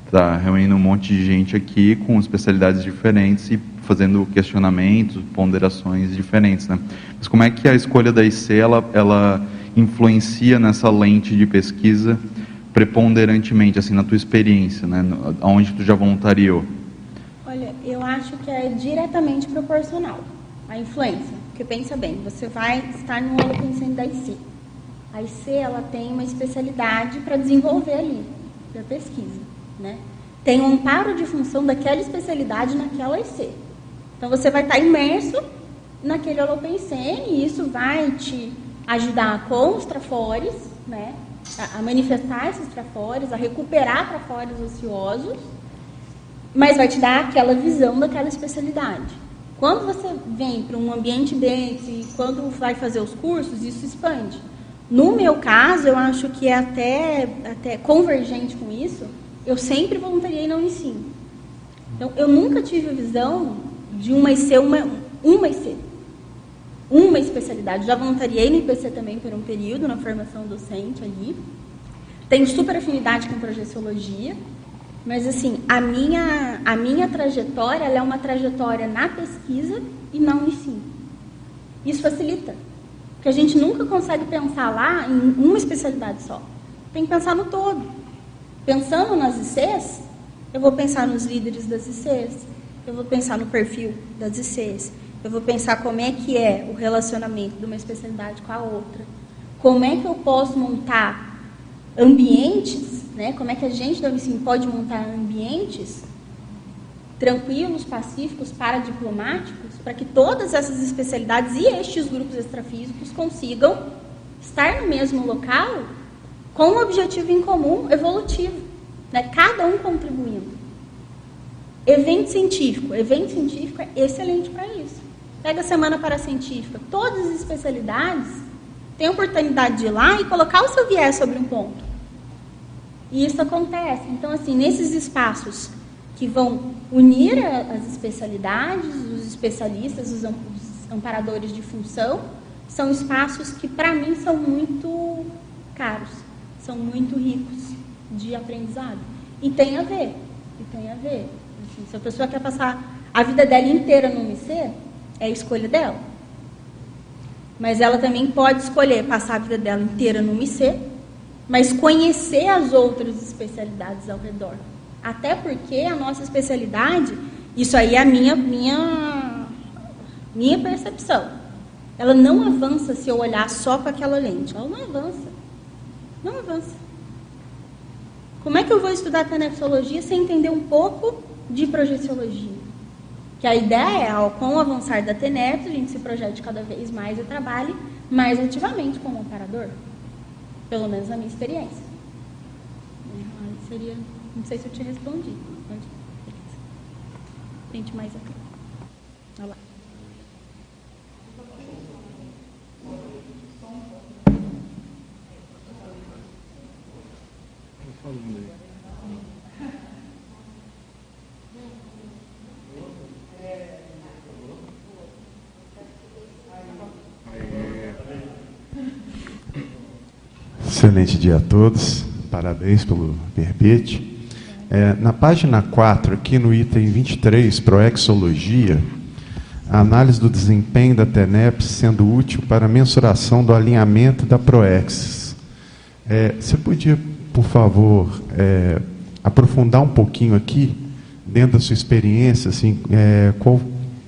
está reunindo um monte de gente aqui com especialidades diferentes e fazendo questionamentos, ponderações diferentes, né? Mas como é que a escolha da IC ela, ela influencia nessa lente de pesquisa preponderantemente, assim, na tua experiência, né? Aonde tu já voluntariou? Olha, eu acho que é diretamente proporcional a influência. Porque pensa bem, você vai estar no Holopensene da IC. A IC ela tem uma especialidade para desenvolver ali, para pesquisa. Né? Tem um amparo de função daquela especialidade naquela IC. Então você vai estar imerso naquele Holopensene e isso vai te ajudar com os trafores, né? a, a manifestar esses trafores, a recuperar trafores ociosos mas vai te dar aquela visão daquela especialidade. Quando você vem para um ambiente desse, quando vai fazer os cursos, isso expande. No meu caso, eu acho que é até, até convergente com isso, eu sempre voluntariei na Unicim. Então, eu nunca tive a visão de uma IC, uma, uma IC, uma especialidade. Já voluntariei no IPC também por um período, na formação docente ali. tenho super afinidade com projeciologia, mas assim, a minha, a minha trajetória é uma trajetória na pesquisa e na Unicim. Isso facilita. Porque a gente nunca consegue pensar lá em uma especialidade só. Tem que pensar no todo. Pensando nas ICs, eu vou pensar nos líderes das ICs, eu vou pensar no perfil das ICs, eu vou pensar como é que é o relacionamento de uma especialidade com a outra. Como é que eu posso montar ambientes, né? como é que a gente da Unicim pode montar ambientes tranquilos, pacíficos, paradiplomáticos, para que todas essas especialidades e estes grupos extrafísicos consigam estar no mesmo local com um objetivo em comum evolutivo, né? cada um contribuindo. Evento científico. Evento científico é excelente para isso. Pega a Semana Paracientífica. Todas as especialidades têm a oportunidade de ir lá e colocar o seu viés sobre um ponto. E isso acontece. Então, assim, nesses espaços que vão unir as especialidades, os especialistas, os amparadores de função, são espaços que, para mim, são muito caros, são muito ricos de aprendizado. E tem a ver, e tem a ver. Assim, se a pessoa quer passar a vida dela inteira no MC, é escolha dela. Mas ela também pode escolher passar a vida dela inteira no MC, mas conhecer as outras especialidades ao redor. Até porque a nossa especialidade, isso aí é a minha, minha, minha percepção. Ela não avança se eu olhar só com aquela lente. Ela não avança. Não avança. Como é que eu vou estudar tenepsologia sem entender um pouco de projeciologia? Que a ideia é, com o avançar da TENEPS, a gente se projete cada vez mais e trabalhe mais ativamente como operador. Pelo menos na minha experiência. É, seria não sei se eu te respondi. Gente, mais aqui. Olha lá. Excelente dia a todos. Parabéns pelo verbete. É, na página 4, aqui no item 23, Proexologia, a análise do desempenho da TENEP sendo útil para a mensuração do alinhamento da Proex. É, você podia, por favor, é, aprofundar um pouquinho aqui, dentro da sua experiência, assim, é, qual,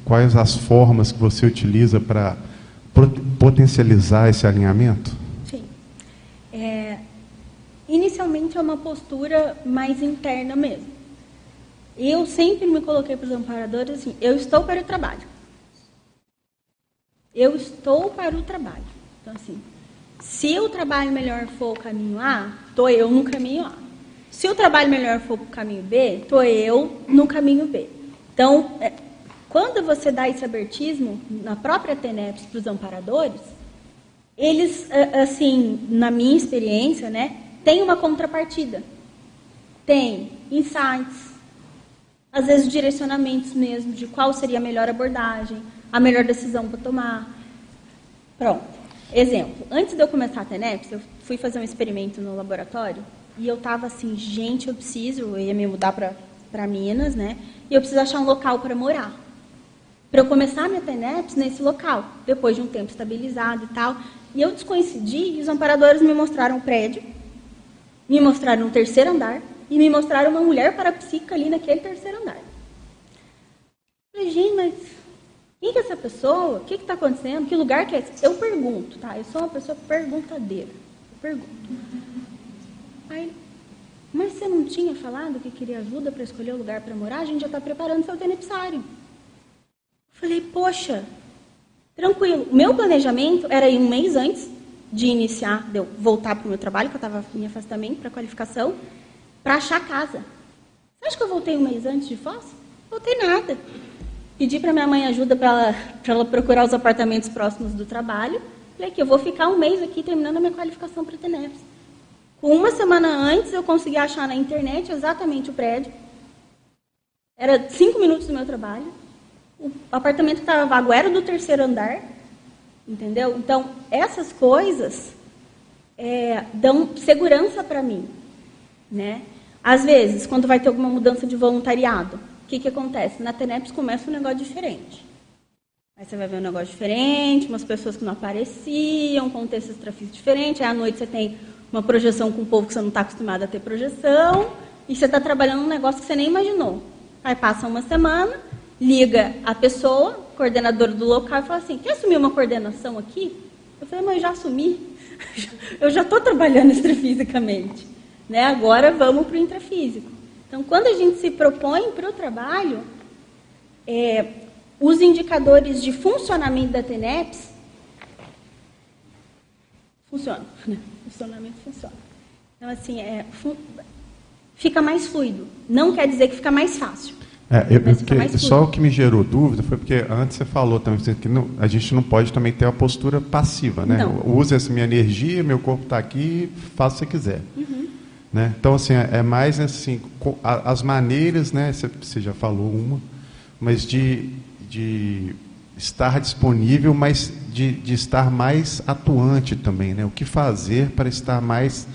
quais as formas que você utiliza para potencializar esse alinhamento? Inicialmente é uma postura mais interna mesmo. Eu sempre me coloquei para os amparadores assim: eu estou para o trabalho. Eu estou para o trabalho. Então, assim, se o trabalho melhor for o caminho A, estou eu no caminho A. Se o trabalho melhor for o caminho B, estou eu no caminho B. Então, é, quando você dá esse abertismo na própria TENEPS para os amparadores, eles, assim, na minha experiência, né, tem uma contrapartida. Tem insights, às vezes direcionamentos mesmo de qual seria a melhor abordagem, a melhor decisão para tomar. Pronto. Exemplo, antes de eu começar a TENEPS, eu fui fazer um experimento no laboratório e eu estava assim, gente, eu preciso, eu ia me mudar para Minas, né? E eu preciso achar um local para morar. Para eu começar a minha TENEPS nesse local, depois de um tempo estabilizado e tal. E eu descoincidi e os amparadores me mostraram o prédio me mostraram um terceiro andar e me mostraram uma mulher parapsíquica ali naquele terceiro andar. falei, gente, mas quem que é essa pessoa? O que está acontecendo? Que lugar que é esse? Eu pergunto, tá? Eu sou uma pessoa perguntadeira. Eu pergunto. Aí, mas você não tinha falado que queria ajuda para escolher o lugar para morar? A gente já está preparando seu tenepsário. Falei, poxa, tranquilo. O meu planejamento era ir um mês antes de iniciar, de eu voltar para o meu trabalho, que eu estava em afastamento para qualificação, para achar casa. Você acha que eu voltei um mês antes de Foz? Voltei nada. Pedi para minha mãe ajuda para ela, ela procurar os apartamentos próximos do trabalho. Falei que eu vou ficar um mês aqui terminando a minha qualificação para TENEPS. Com uma semana antes, eu consegui achar na internet exatamente o prédio. Era cinco minutos do meu trabalho. O apartamento que estava vago era do terceiro andar. Entendeu? Então, essas coisas é, dão segurança para mim. Né? Às vezes, quando vai ter alguma mudança de voluntariado, o que, que acontece? Na TENEPS começa um negócio diferente. Aí você vai ver um negócio diferente, umas pessoas que não apareciam, contexto extrafísico diferente. Aí à noite você tem uma projeção com um povo que você não está acostumado a ter projeção, e você está trabalhando um negócio que você nem imaginou. Aí passa uma semana, liga a pessoa, coordenadora do local, e fala assim: quer assumir uma coordenação aqui? Eu falei, mas eu já assumi. Eu já estou trabalhando extrafisicamente. Né? Agora vamos para o intrafísico. Então, quando a gente se propõe para o trabalho, é, os indicadores de funcionamento da TENEPS funcionam. Né? Funcionamento funciona. Então, assim, é, fica mais fluido. Não quer dizer que fica mais fácil. É, eu, eu, só o que me gerou dúvida foi porque antes você falou também que não, a gente não pode também ter a postura passiva, né? Use essa minha energia, meu corpo está aqui, faça o que você quiser. Uhum. Né? Então, assim, é, é mais assim, as maneiras, né? Você, você já falou uma, mas de, de estar disponível, mas de, de estar mais atuante também, né? O que fazer para estar mais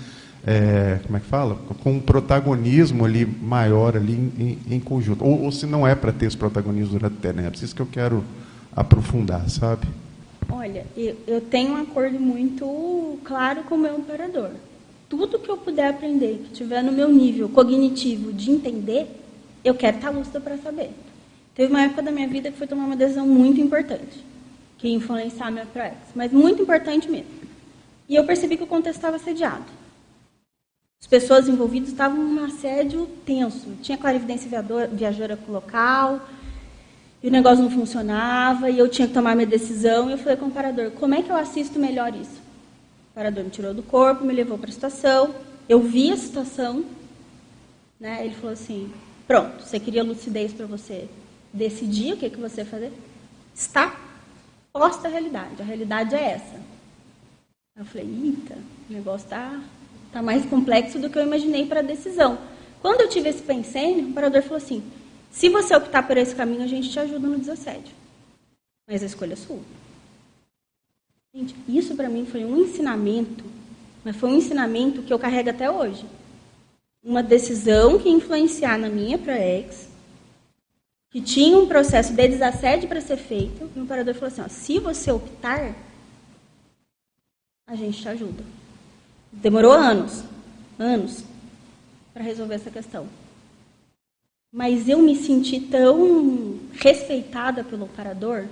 é, como é que fala? Com um protagonismo ali maior ali em, em conjunto. Ou, ou, se não é para ter esse protagonismo durante a TENEPS, isso que eu quero aprofundar, sabe? Olha, eu, eu tenho um acordo muito claro com o meu operador. Tudo que eu puder aprender, que tiver no meu nível cognitivo de entender, eu quero estar lúcida para saber. Teve uma época da minha vida que foi tomar uma decisão muito importante, que ia influenciar a minha ProEx, mas muito importante mesmo. E eu percebi que o contexto estava assediado. As pessoas envolvidas estavam num assédio tenso. Tinha clarividência viajora com o local, e o negócio não funcionava, e eu tinha que tomar minha decisão. E eu falei com o parador, como é que eu assisto melhor isso? O parador me tirou do corpo, me levou para a situação. Eu vi a situação. Né? Ele falou assim, pronto, você queria lucidez para você decidir o que, que você fazer? Está posta a realidade. A realidade é essa. Eu falei, eita, o negócio está Está mais complexo do que eu imaginei para a decisão. Quando eu tive esse pensamento, o operador falou assim: se você optar por esse caminho, a gente te ajuda no desassédio. Mas a escolha é sua. Gente, isso para mim foi um ensinamento, mas foi um ensinamento que eu carrego até hoje. Uma decisão que influenciar na minha ProEx, que tinha um processo de desassédio para ser feito, e o operador falou assim: ó, se você optar, a gente te ajuda. Demorou anos, anos, para resolver essa questão. Mas eu me senti tão respeitada pelo operador,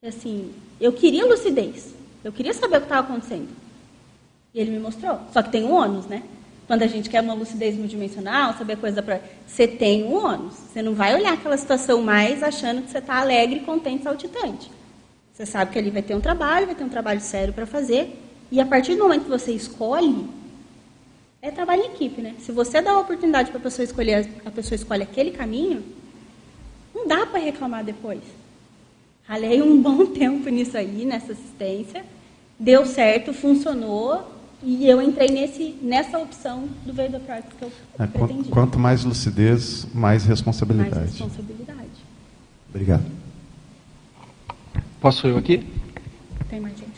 que assim, eu queria lucidez, eu queria saber o que estava acontecendo. E ele me mostrou. Só que tem um ônus, né? Quando a gente quer uma lucidez multidimensional, saber coisa para. Você tem um ônus. Você não vai olhar aquela situação mais achando que você está alegre, contente, saltitante. Você sabe que ali vai ter um trabalho, vai ter um trabalho sério para fazer. E a partir do momento que você escolhe, é trabalho em equipe, né? Se você dá a oportunidade para a pessoa escolher, a pessoa escolhe aquele caminho, não dá para reclamar depois. Ralei um bom tempo nisso aí, nessa assistência, deu certo, funcionou, e eu entrei nesse, nessa opção do Veio da Prática que eu é, pretendi. Quanto mais lucidez, mais responsabilidade. Mais responsabilidade. Obrigado. Posso eu aqui? Tem mais gente.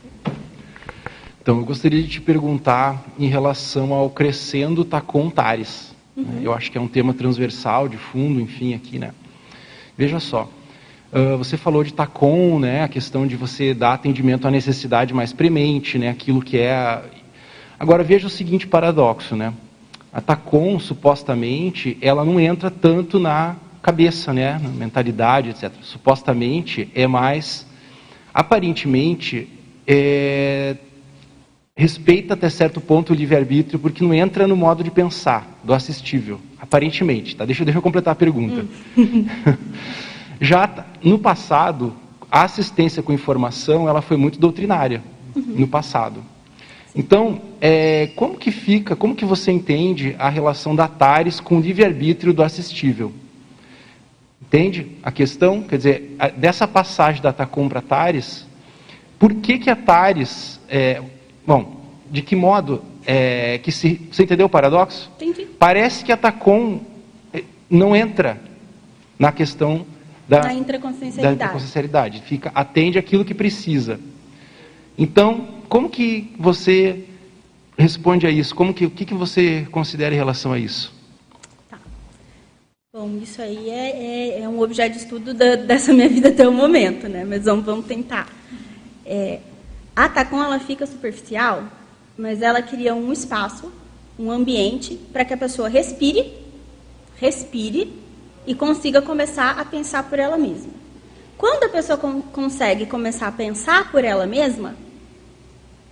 Então, eu gostaria de te perguntar em relação ao crescendo Tacon Tares. Uhum. Eu acho que é um tema transversal, de fundo, enfim, aqui, né? Veja só, uh, você falou de Tacon, né? A questão de você dar atendimento à necessidade mais premente, né? Aquilo que é... Agora, veja o seguinte paradoxo, né? A Tacon, supostamente, ela não entra tanto na cabeça, né? Na mentalidade, etc. Supostamente, é mais... Aparentemente, é respeita até certo ponto o livre-arbítrio, porque não entra no modo de pensar do assistível, aparentemente. Tá? Deixa, deixa eu completar a pergunta. Hum. Já no passado, a assistência com informação ela foi muito doutrinária, uhum. no passado. Então, é, como que fica, como que você entende a relação da TARES com o livre-arbítrio do assistível? Entende a questão? Quer dizer, a, dessa passagem da TACOM para TARES, por que, que a TARES, é, Bom, de que modo é, que se. Você entendeu o paradoxo? Entendi. Parece que a TACOM é, não entra na questão da, da intraconsciencialidade. Da intraconsciencialidade. Fica, atende aquilo que precisa. Então, como que você responde a isso? Como que, o que, que você considera em relação a isso? Tá. Bom, isso aí é, é, é um objeto de estudo da, dessa minha vida até o momento, né? Mas vamos, vamos tentar. É, a Tacon, ela fica superficial, mas ela cria um espaço, um ambiente, para que a pessoa respire, respire e consiga começar a pensar por ela mesma. Quando a pessoa com, consegue começar a pensar por ela mesma,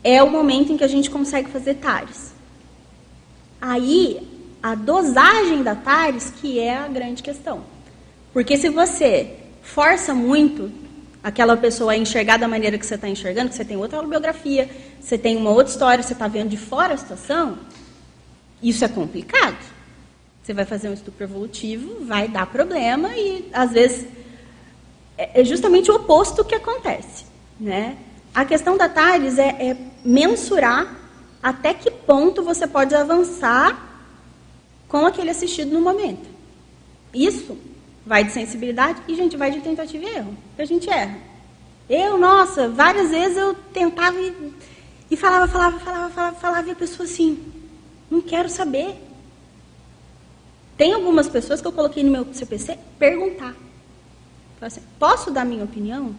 é o momento em que a gente consegue fazer TARES. Aí, a dosagem da TARES que é a grande questão. Porque se você força muito aquela pessoa a enxergar da maneira que você está enxergando, que você tem outra biografia, você tem uma outra história, você está vendo de fora a situação, isso é complicado. Você vai fazer um estupro evolutivo, vai dar problema e, às vezes, é, é justamente o oposto que acontece. Né? A questão da TARES é, é mensurar até que ponto você pode avançar com aquele assistido no momento. Isso vai de sensibilidade e, gente, vai de tentativa e erro. A gente erra. Eu, nossa, várias vezes eu tentava e, e falava, falava, falava, falava, falava, e a pessoa assim, não quero saber. Tem algumas pessoas que eu coloquei no meu CPC perguntar. Assim, posso dar minha opinião?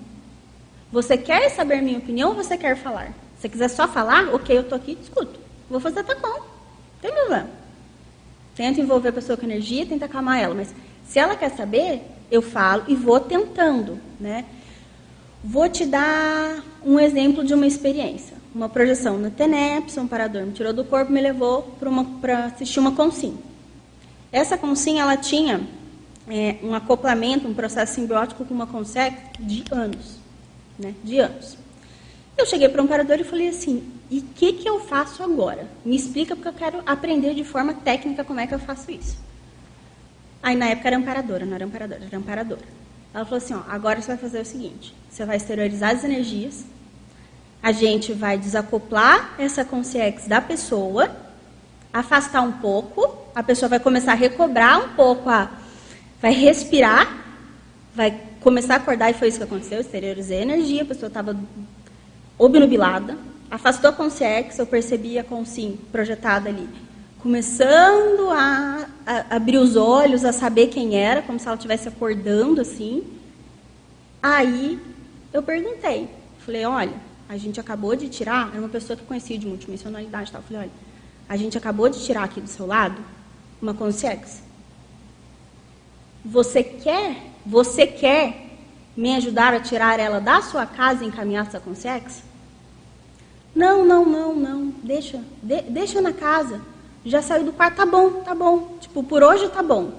Você quer saber minha opinião ou você quer falar? Se você quiser só falar, ok, eu estou aqui, escuto. Vou fazer tá bom. Não tem problema. Tento envolver a pessoa com energia, tento acalmar ela. Mas se ela quer saber, eu falo e vou tentando. Né? Vou te dar um exemplo de uma experiência. Uma projeção no TENEPS, um parador me tirou do corpo me levou para assistir uma consim. Essa consim, ela tinha é, um acoplamento, um processo simbiótico com uma consegue de anos né, de anos. Eu cheguei para um parador e falei assim: e o que, que eu faço agora? Me explica, porque eu quero aprender de forma técnica como é que eu faço isso. Aí na época era amparadora, não era amparadora, era amparadora. Ela falou assim: ó, agora você vai fazer o seguinte: você vai exteriorizar as energias, a gente vai desacoplar essa consciência da pessoa, afastar um pouco, a pessoa vai começar a recobrar um pouco, a, vai respirar, vai começar a acordar, e foi isso que aconteceu, exteriorizei a energia, a pessoa estava obnubilada, afastou a consciência, eu percebi a consim projetada ali, começando a, a, abrir os olhos, a saber quem era, como se ela estivesse acordando, assim. Aí, eu perguntei, falei, olha, a gente acabou de tirar, era uma pessoa que conhecia de multidimensionalidade, tal. falei, olha, a gente acabou de tirar aqui do seu lado uma consciência. Você quer você quer me ajudar a tirar ela da sua casa e encaminhar essa consciência? Não, não, não, não. Deixa, de, deixa na casa. Já saiu do quarto, tá bom, tá bom. Tipo, por hoje tá bom.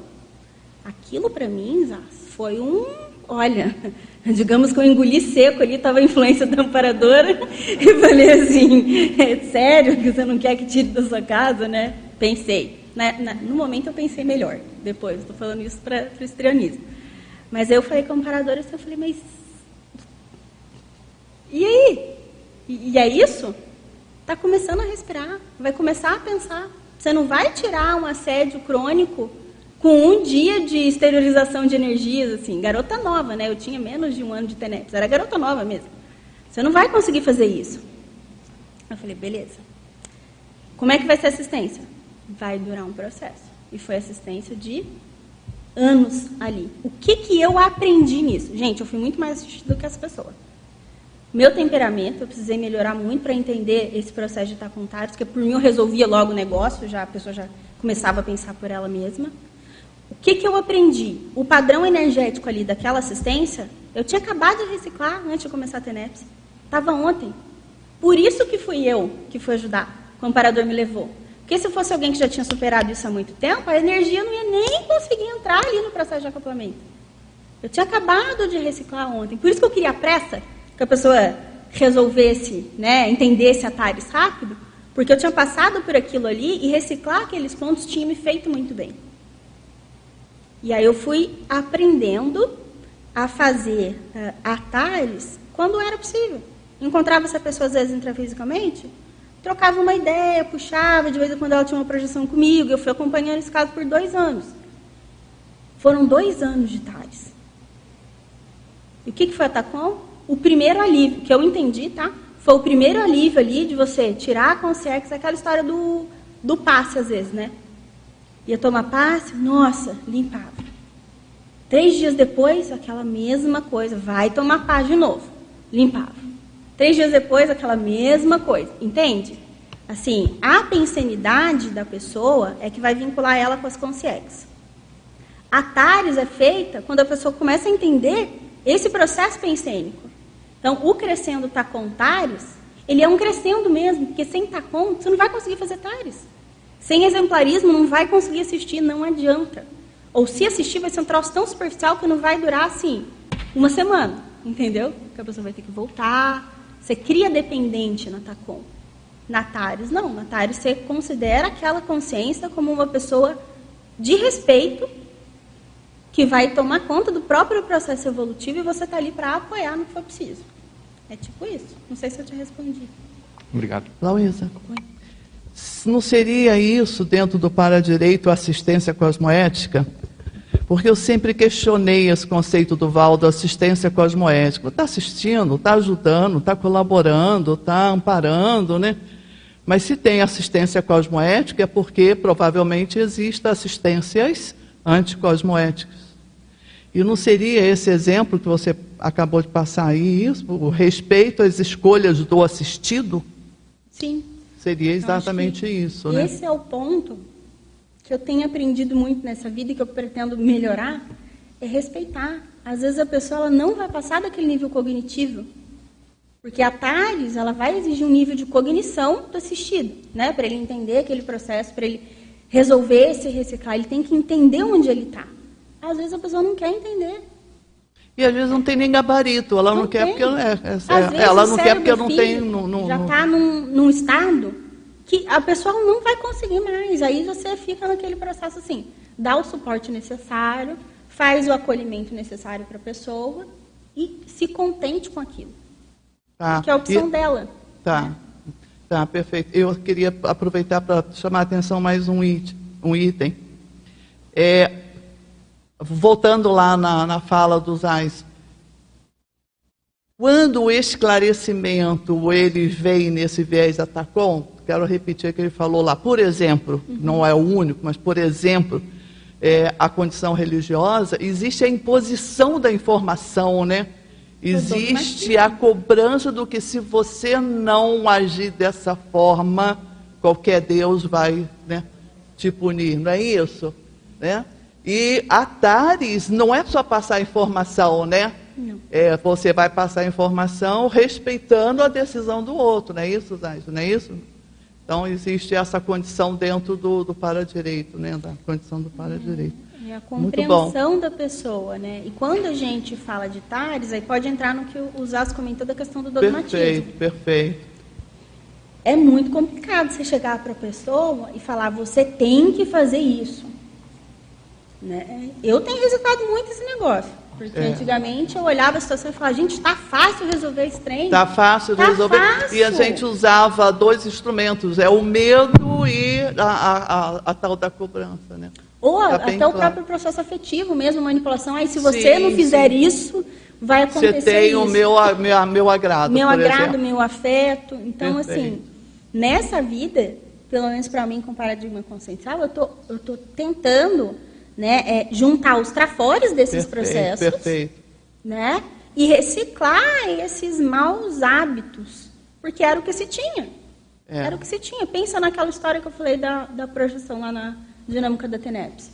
Aquilo para mim, foi um, olha, digamos que eu engoli seco ali, estava a influência da amparadora, e falei assim, é sério que você não quer que tire da sua casa, né? Pensei. Na, na, no momento eu pensei melhor, depois, estou falando isso para o estrianismo. Mas eu falei com a amparadora, eu falei, mas. E aí? E, e é isso? Está começando a respirar, vai começar a pensar. Você não vai tirar um assédio crônico com um dia de esterilização de energias, assim, garota nova, né? Eu tinha menos de um ano de TENEPS, era garota nova mesmo. Você não vai conseguir fazer isso. Eu falei, beleza. Como é que vai ser assistência? Vai durar um processo. E foi assistência de anos ali. O que, que eu aprendi nisso? Gente, eu fui muito mais assistida do que essa pessoa. Meu temperamento, eu precisei melhorar muito para entender esse processo de estar com porque por mim eu resolvia logo o negócio, já a pessoa já começava a pensar por ela mesma. O que, que eu aprendi? O padrão energético ali daquela assistência, eu tinha acabado de reciclar antes de começar a ter NEPS. Estava ontem. Por isso que fui eu que fui ajudar. O amparador me levou. Porque se fosse alguém que já tinha superado isso há muito tempo, a energia não ia nem conseguir entrar ali no processo de acoplamento. Eu tinha acabado de reciclar ontem. Por isso que eu queria pressa, que a pessoa resolvesse, né, entendesse a TARES rápido, porque eu tinha passado por aquilo ali e reciclar aqueles pontos tinha me feito muito bem. E aí eu fui aprendendo a fazer uh, a TARES quando era possível. Encontrava essa pessoa às vezes intrafisicamente, trocava uma ideia, puxava, de vez em quando ela tinha uma projeção comigo, eu fui acompanhando esse caso por dois anos. Foram dois anos de TARES. E o que, que foi a TACOM? O primeiro alívio, que eu entendi, tá? foi o primeiro alívio ali de você tirar a consciência, aquela história do, do passe, às vezes, né? Ia tomar passe, nossa, limpava. Três dias depois, aquela mesma coisa, vai tomar passe de novo, limpava. Três dias depois, aquela mesma coisa, entende? Assim, a pensenidade da pessoa é que vai vincular ela com as consciências. A TARES é feita quando a pessoa começa a entender esse processo pensênico. Então, o crescendo tacon TARES, ele é um crescendo mesmo, porque sem tacon você não vai conseguir fazer TARES. Sem exemplarismo não vai conseguir assistir, não adianta. Ou se assistir vai ser um troço tão superficial que não vai durar assim uma semana, entendeu? Porque a pessoa vai ter que voltar. Você cria dependente na tacon. Na TARES, não. Na TARES você considera aquela consciência como uma pessoa de respeito que vai tomar conta do próprio processo evolutivo e você está ali para apoiar no que for preciso. É tipo isso. Não sei se eu te respondi. Obrigado. Lauísa. Não seria isso dentro do para-direito assistência cosmoética? Porque eu sempre questionei esse conceito do Valdo, assistência cosmoética. Está assistindo, está ajudando, está colaborando, está amparando, né? Mas se tem assistência cosmoética é porque provavelmente existem assistências anticosmoéticas. E não seria esse exemplo que você acabou de passar aí, isso, o respeito às escolhas do assistido? Sim. Seria exatamente isso, né? Esse é o ponto que eu tenho aprendido muito nessa vida e que eu pretendo melhorar, é respeitar. Às vezes a pessoa ela não vai passar daquele nível cognitivo, porque a TARES, ela vai exigir um nível de cognição do assistido, né? Para ele entender aquele processo, para ele resolver se reciclar, ele tem que entender onde ele está. Às vezes a pessoa não quer entender. E às vezes não tem nem gabarito, ela não, não quer porque é, é, ela não quer porque não tem. Não, não, já está num, num estado que a pessoa não vai conseguir mais. Aí você fica naquele processo assim, dá o suporte necessário, faz o acolhimento necessário para a pessoa e se contente com aquilo. Tá. Que é a opção e, dela. Tá. Tá, perfeito. Eu queria aproveitar para chamar a atenção mais um item. Um item. É, voltando lá na, na fala dos Ais, quando o esclarecimento ele vem nesse viés atacom, quero repetir o que ele falou lá, por exemplo, uhum. não é o único, mas por exemplo, é, a condição religiosa, existe a imposição da informação, né? Existe a cobrança do que se você não agir dessa forma, qualquer Deus vai né, te punir, não é isso? Né? E a TARES não é só passar informação, né? É, você vai passar informação respeitando a decisão do outro, não é isso, Zayto? Não é isso? Então existe essa condição dentro do, do para-direito, né? Da condição do para-direito. É a compreensão da pessoa, né? E quando a gente fala de TARES, aí pode entrar no que o Zaz comentou da questão do dogmatismo. Perfeito, perfeito. É muito complicado você chegar para a pessoa e falar, você tem que fazer isso. Né? Eu tenho resultado muito esse negócio. Porque é. antigamente eu olhava a situação e falava, gente, está fácil resolver esse trem. Está fácil tá resolver. Fácil. E a gente usava dois instrumentos, é o medo e a, a, a, a tal da cobrança, né? Ou tá até claro. o próprio processo afetivo mesmo, manipulação. Aí, se você sim, não fizer sim. isso, vai acontecer Você tem isso. o meu, meu, meu agrado, Meu agrado, exemplo. meu afeto. Então, assim, nessa vida, pelo menos para mim, com paradigma consciencial, eu tô, eu tô tentando né, é, juntar os trafores desses perfeito, processos. Perfeito. Né, e reciclar esses maus hábitos. Porque era o que se tinha. É. Era o que se tinha. Pensa naquela história que eu falei da, da projeção lá na dinâmica da TENEPS.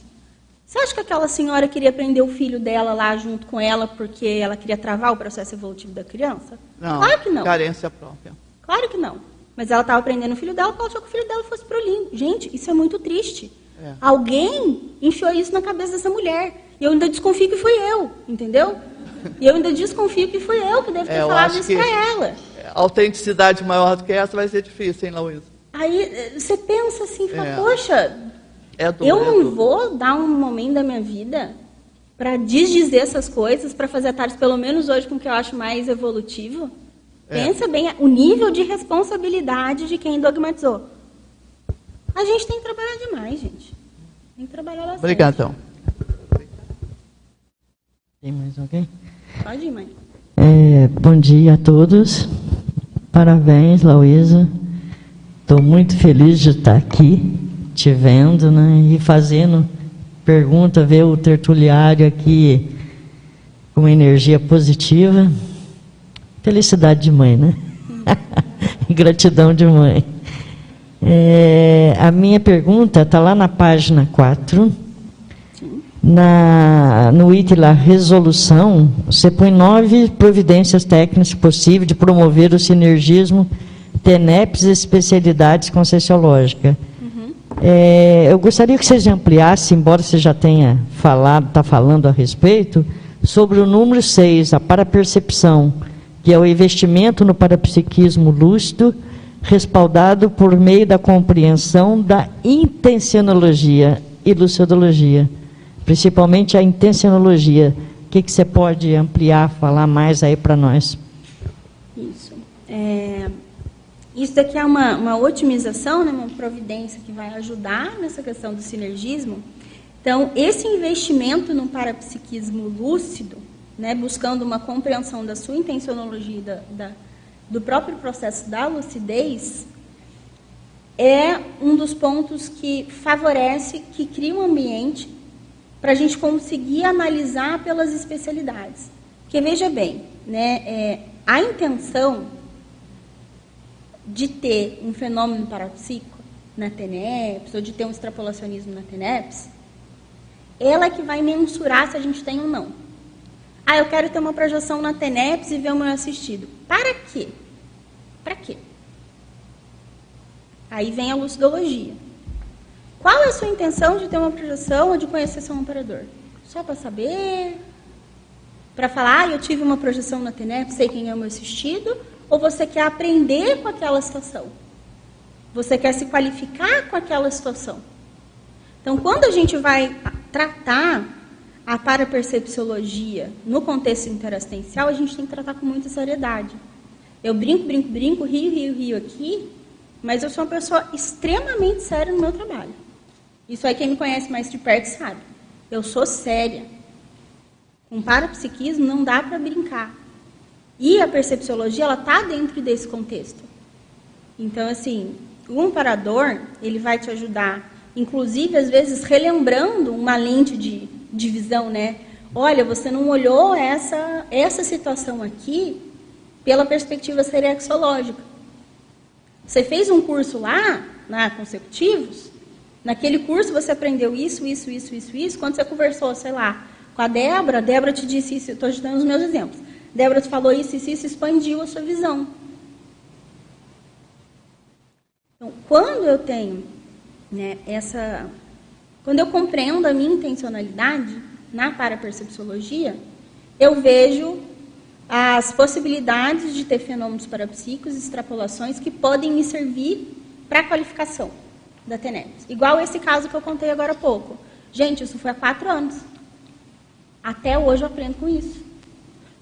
Você acha que aquela senhora queria prender o filho dela lá junto com ela porque ela queria travar o processo evolutivo da criança? Não. Claro que não. Carência própria. Claro que não. Mas ela estava prendendo o filho dela porque ela achou que o filho dela fosse pro lindo. Gente, isso é muito triste. É. Alguém enfiou isso na cabeça dessa mulher. E eu ainda desconfio que fui eu, entendeu? E eu ainda desconfio que fui eu que devo ter é, falado isso para ela. Autenticidade maior do que essa vai ser difícil, hein, Luísa? Aí eh, você pensa assim, fala, é. poxa, é duro, eu não é vou dar um momento da minha vida para desdizer essas coisas, para fazer atalhos, pelo menos hoje, com o que eu acho mais evolutivo. É. Pensa bem o nível de responsabilidade de quem dogmatizou. A gente tem que trabalhar demais, gente. Tem que trabalhar bastante. Obrigadão. Tem mais alguém? Pode ir, mãe. É, bom dia a todos. Parabéns, Lauísa. Estou muito feliz de estar aqui, te vendo, né? E fazendo pergunta, ver o tertuliário aqui com energia positiva. Felicidade de mãe, né? Gratidão de mãe. É, a minha pergunta está lá na página 4. Na, no item lá, resolução, você põe nove providências técnicas possíveis de promover o sinergismo TENEPS e especialidades concessiológicas. Uhum. É, eu gostaria que vocês ampliassem, embora você já tenha falado, está falando a respeito, sobre o número 6, a parapercepção, que é o investimento no parapsiquismo lúcido, respaldado por meio da compreensão da intencionologia e lucidologia, principalmente a intencionologia. O que, que você pode ampliar, falar mais aí para nós? Isso. É, isso daqui é uma, uma otimização, né, uma providência que vai ajudar nessa questão do sinergismo. Então, esse investimento no parapsiquismo lúcido, né, buscando uma compreensão da sua intencionologia, da, da, do próprio processo da lucidez, é um dos pontos que favorece, que cria um ambiente para a gente conseguir analisar pelas especialidades. Porque veja bem, né, é, a intenção de ter um fenômeno parapsíquico na TENEPS, ou de ter um extrapolacionismo na TENEPS, ela é que vai mensurar se a gente tem ou não. Ah, eu quero ter uma projeção na TENEPS e ver o meu assistido. Para quê? Para quê? Aí vem a lucidologia. Qual é a sua intenção de ter uma projeção ou de conhecer seu operador? Só para saber? Para falar, ah, eu tive uma projeção na TENEP, sei quem é o meu assistido? Ou você quer aprender com aquela situação? Você quer se qualificar com aquela situação? Então, quando a gente vai tratar a parapercepciologia no contexto interassistencial, a gente tem que tratar com muita seriedade. Eu brinco, brinco, brinco, rio, rio, rio aqui, mas eu sou uma pessoa extremamente séria no meu trabalho. Isso aí quem me conhece mais de perto sabe. Eu sou séria. Com parapsiquismo não dá para brincar. E a percepciologia, ela está dentro desse contexto. Então, assim, o amparador, ele vai te ajudar, inclusive, às vezes, relembrando uma lente de, de visão, né? Olha, você não olhou essa, essa situação aqui pela perspectiva serexológica. Você fez um curso lá, na Consecutivos, naquele curso você aprendeu isso, isso, isso, isso, isso. Quando você conversou, sei lá, com a Débora, a Débora te disse isso, estou te dando os meus exemplos. Débora falou isso, isso, isso, expandiu a sua visão. Então, quando eu tenho né, essa. Quando eu compreendo a minha intencionalidade na parapercepciologia, eu vejo as possibilidades de ter fenômenos parapsíquicos, extrapolações que podem me servir para a qualificação da TENEPS. Igual esse caso que eu contei agora há pouco. Gente, isso foi há quatro anos. Até hoje eu aprendo com isso.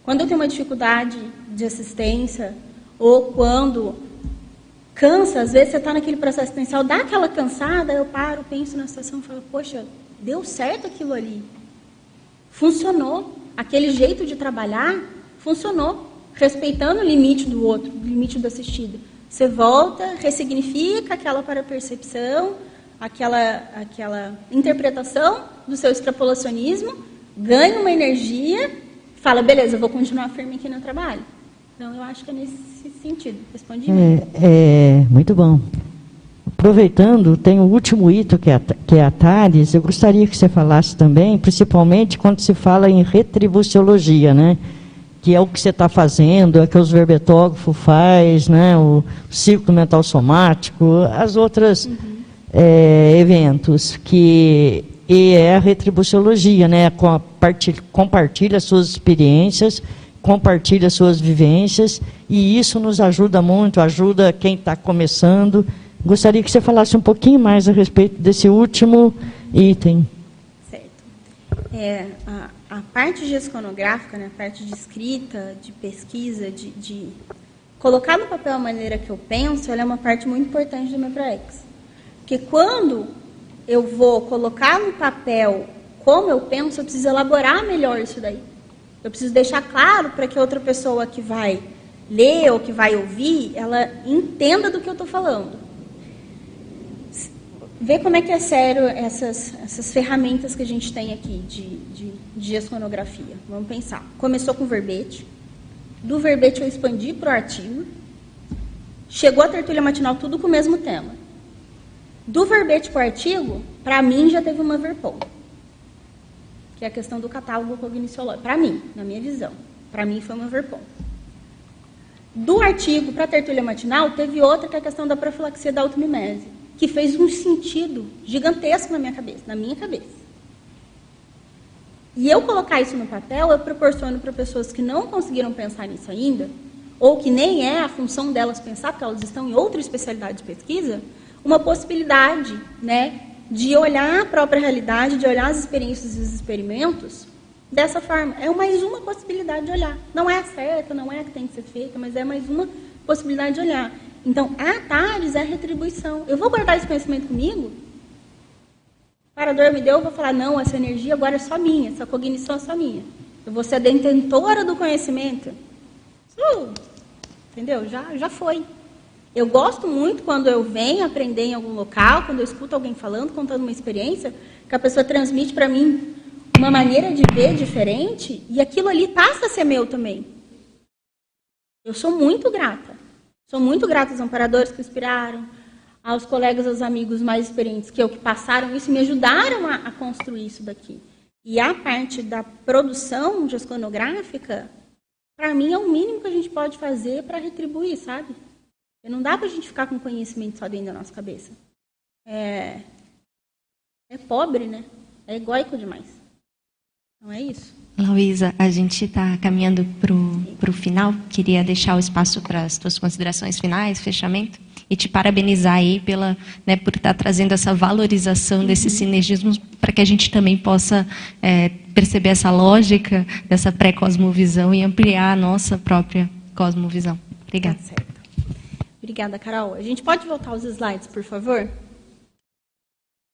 Quando eu tenho uma dificuldade de assistência, ou quando cansa, às vezes você está naquele processo assistencial, dá aquela cansada, eu paro, penso na situação e falo, poxa, deu certo aquilo ali. Funcionou. Aquele jeito de trabalhar funcionou. Respeitando o limite do outro, o limite do assistido. Você volta, ressignifica aquela para-percepção, aquela, aquela interpretação do seu extrapolacionismo, ganha uma energia fala, beleza, eu vou continuar firme aqui no trabalho. Então, eu acho que é nesse sentido. Respondi é, é, muito bom. Aproveitando, tem o último item que é, que é a Thales, eu gostaria que você falasse também, principalmente quando se fala em retribuciologia, né? que é o que você está fazendo, é que os verbetógrafos faz, né? o círculo mental somático, as outras uhum. é, eventos, que e é a retribuciologia, né? Compartilha, compartilha suas experiências, compartilha suas vivências, e isso nos ajuda muito, ajuda quem está começando. Gostaria que você falasse um pouquinho mais a respeito desse último item. Certo. É, a, a parte gesconográfica, né, a parte de escrita, de pesquisa, de, de colocar no papel a maneira que eu penso, ela é uma parte muito importante do meu proex. Porque quando eu vou colocar no papel como eu penso, eu preciso elaborar melhor isso daí. Eu preciso deixar claro para que outra pessoa que vai lê ou que vai ouvir, ela entenda do que eu estou falando. Vê como é que é sério essas, essas ferramentas que a gente tem aqui de, de, de gesconografia. Vamos pensar. Começou com verbete. Do verbete eu expandi para o artigo. Chegou a tertúlia matinal tudo com o mesmo tema. Do verbete para o artigo, para mim já teve uma verpol. Que é a questão do catálogo cogniciológico. Para mim, na minha visão. Para mim foi uma verpol. Do artigo para a tertúlia matinal, teve outra que é a questão da profilaxia da automimese, que fez um sentido gigantesco na minha cabeça, na minha cabeça. E eu colocar isso no papel, eu proporciono para pessoas que não conseguiram pensar nisso ainda, ou que nem é a função delas pensar, porque elas estão em outra especialidade de pesquisa, uma possibilidade né, de olhar a própria realidade, de olhar as experiências e os experimentos dessa forma. É mais uma possibilidade de olhar. Não é a certa, não é a que tem que ser feita, mas é mais uma possibilidade de olhar. Então, a TARES é a retribuição. Eu vou guardar esse conhecimento comigo? O parador me deu, eu vou falar, não, essa energia agora é só minha, essa cognição é só minha. Eu vou ser a detentora do conhecimento. Uh, entendeu? Já, já foi. Eu gosto muito quando eu venho aprender em algum local, quando eu escuto alguém falando, contando uma experiência, que a pessoa transmite para mim uma maneira de ver diferente e aquilo ali passa a ser meu também. Eu sou muito grata. Sou muito grata aos amparadores que inspiraram, aos colegas, aos amigos mais experientes que eu que passaram isso e me ajudaram a, a construir isso daqui. E a parte da produção gesconográfica, para mim é o mínimo que a gente pode fazer para retribuir, sabe? Não dá para a gente ficar com conhecimento só dentro da nossa cabeça. É, é pobre, né? É egóico demais. Então é isso. Luísa, a gente está caminhando para o final. Queria deixar o espaço para as tuas considerações finais, fechamento, e te parabenizar aí pela, né, por estar tá trazendo essa valorização uhum. desses sinergismos para que a gente também possa é, perceber essa lógica dessa pré-cosmovisão e ampliar a nossa própria cosmovisão. Obrigada. Tá certo. Obrigada, Carol. A gente pode voltar aos slides, por favor?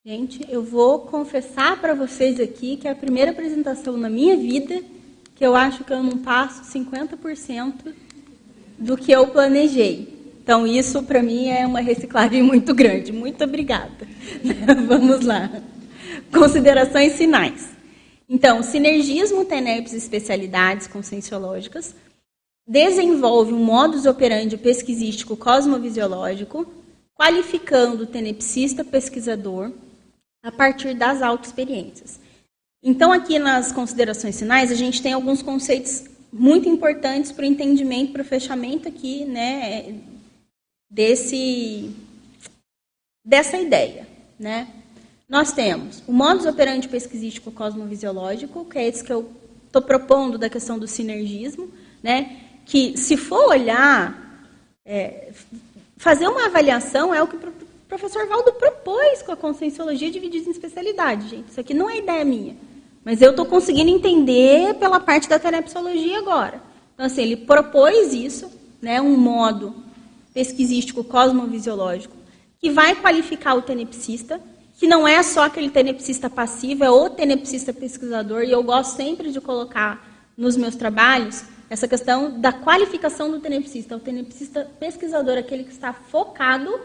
Gente, eu vou confessar para vocês aqui que é a primeira apresentação na minha vida que eu acho que eu não passo 50% do que eu planejei. Então, isso para mim é uma reciclagem muito grande. Muito obrigada. Vamos lá. Considerações finais. Então, sinergismo TENEPS especialidades conscienciológicas desenvolve um modus operandi pesquisístico cosmovisiológico, qualificando o tenepsista pesquisador a partir das autoexperiências. Então, aqui nas considerações finais, a gente tem alguns conceitos muito importantes para o entendimento, para o fechamento aqui, né, desse, dessa ideia, né. Nós temos o modus operandi pesquisístico cosmovisiológico, que é esse que eu estou propondo da questão do sinergismo, né, que, se for olhar, é, fazer uma avaliação é o que o professor Valdo propôs com a conscienciologia dividida em especialidade, gente. Isso aqui não é ideia minha. Mas eu estou conseguindo entender pela parte da tenepsologia agora. Então, assim, ele propôs isso, né, um modo pesquisístico cosmovisiológico, que vai qualificar o tenepsista, que não é só aquele tenepsista passivo, é o tenepsista pesquisador, e eu gosto sempre de colocar nos meus trabalhos essa questão da qualificação do tenepsista. O tenepsista pesquisador, aquele que está focado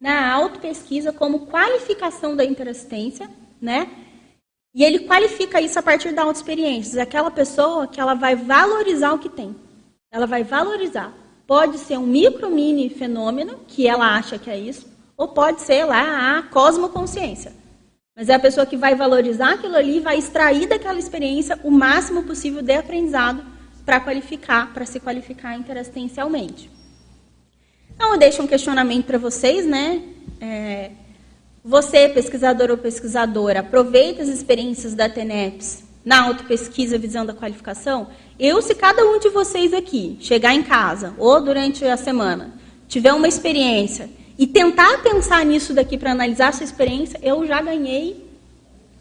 na autopesquisa como qualificação da interassistência, né? E ele qualifica isso a partir da autoexperiência. Aquela pessoa que ela vai valorizar o que tem. Ela vai valorizar. Pode ser um micro mini fenômeno, que ela acha que é isso, ou pode ser lá a cosmoconsciência. Mas é a pessoa que vai valorizar aquilo ali, vai extrair daquela experiência o máximo possível de aprendizado para qualificar, para se qualificar interassistencialmente. Então, eu deixo um questionamento para vocês, né? É, você, pesquisador ou pesquisadora, aproveita as experiências da TENEPS na autopesquisa visando a qualificação? Eu, se cada um de vocês aqui chegar em casa ou durante a semana, tiver uma experiência e tentar pensar nisso daqui para analisar a sua experiência, eu já ganhei,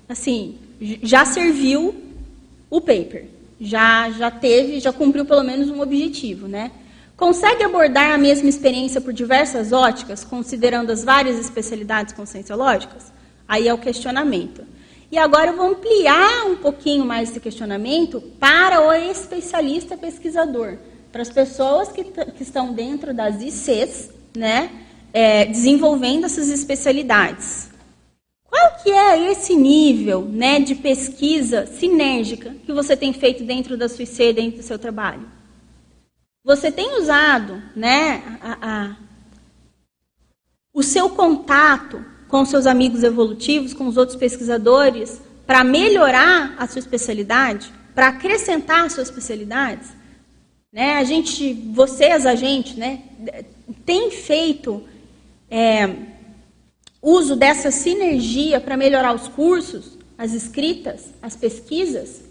assim, já serviu o paper já, já teve, já cumpriu pelo menos um objetivo, né? Consegue abordar a mesma experiência por diversas óticas, considerando as várias especialidades conscienciológicas? Aí é o questionamento. E agora eu vou ampliar um pouquinho mais esse questionamento para o especialista pesquisador. para as pessoas que, que, estão dentro das ICs, né, é, desenvolvendo essas especialidades. Qual que é esse nível né, de pesquisa sinérgica que você tem feito dentro da sua IC, dentro do seu trabalho? Você tem usado né, a, a, o seu contato com seus amigos evolutivos, com os outros pesquisadores, para melhorar a sua especialidade, para acrescentar suas especialidades? Né? A gente, vocês, a gente, né, tem feito é, uso dessa sinergia para melhorar os cursos, as escritas, as pesquisas?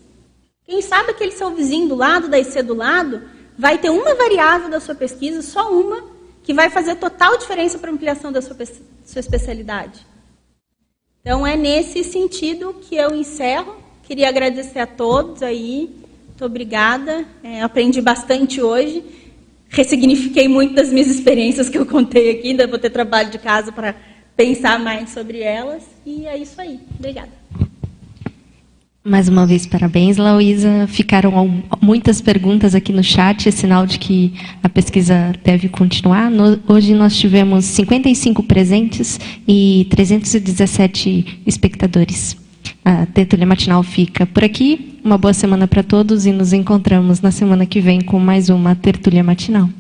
Quem sabe aquele seu vizinho do lado, da IC do lado, vai ter uma variável da sua pesquisa, só uma, que vai fazer total diferença para a ampliação da sua, sua especialidade. Então é nesse sentido que eu encerro. Queria agradecer a todos aí. Muito obrigada. É, aprendi bastante hoje. Ressignifiquei muito das minhas experiências que eu contei aqui. Ainda vou ter trabalho de casa para pensar mais sobre elas. E é isso aí. Obrigada. Mais uma vez, parabéns, Lauísa. Ficaram muitas perguntas aqui no chat, é sinal de que a pesquisa deve continuar. No, hoje nós tivemos 55 presentes e 317 espectadores. A tertúlia matinal fica por aqui. Uma boa semana para todos e nos encontramos na semana que vem com mais uma tertúlia matinal.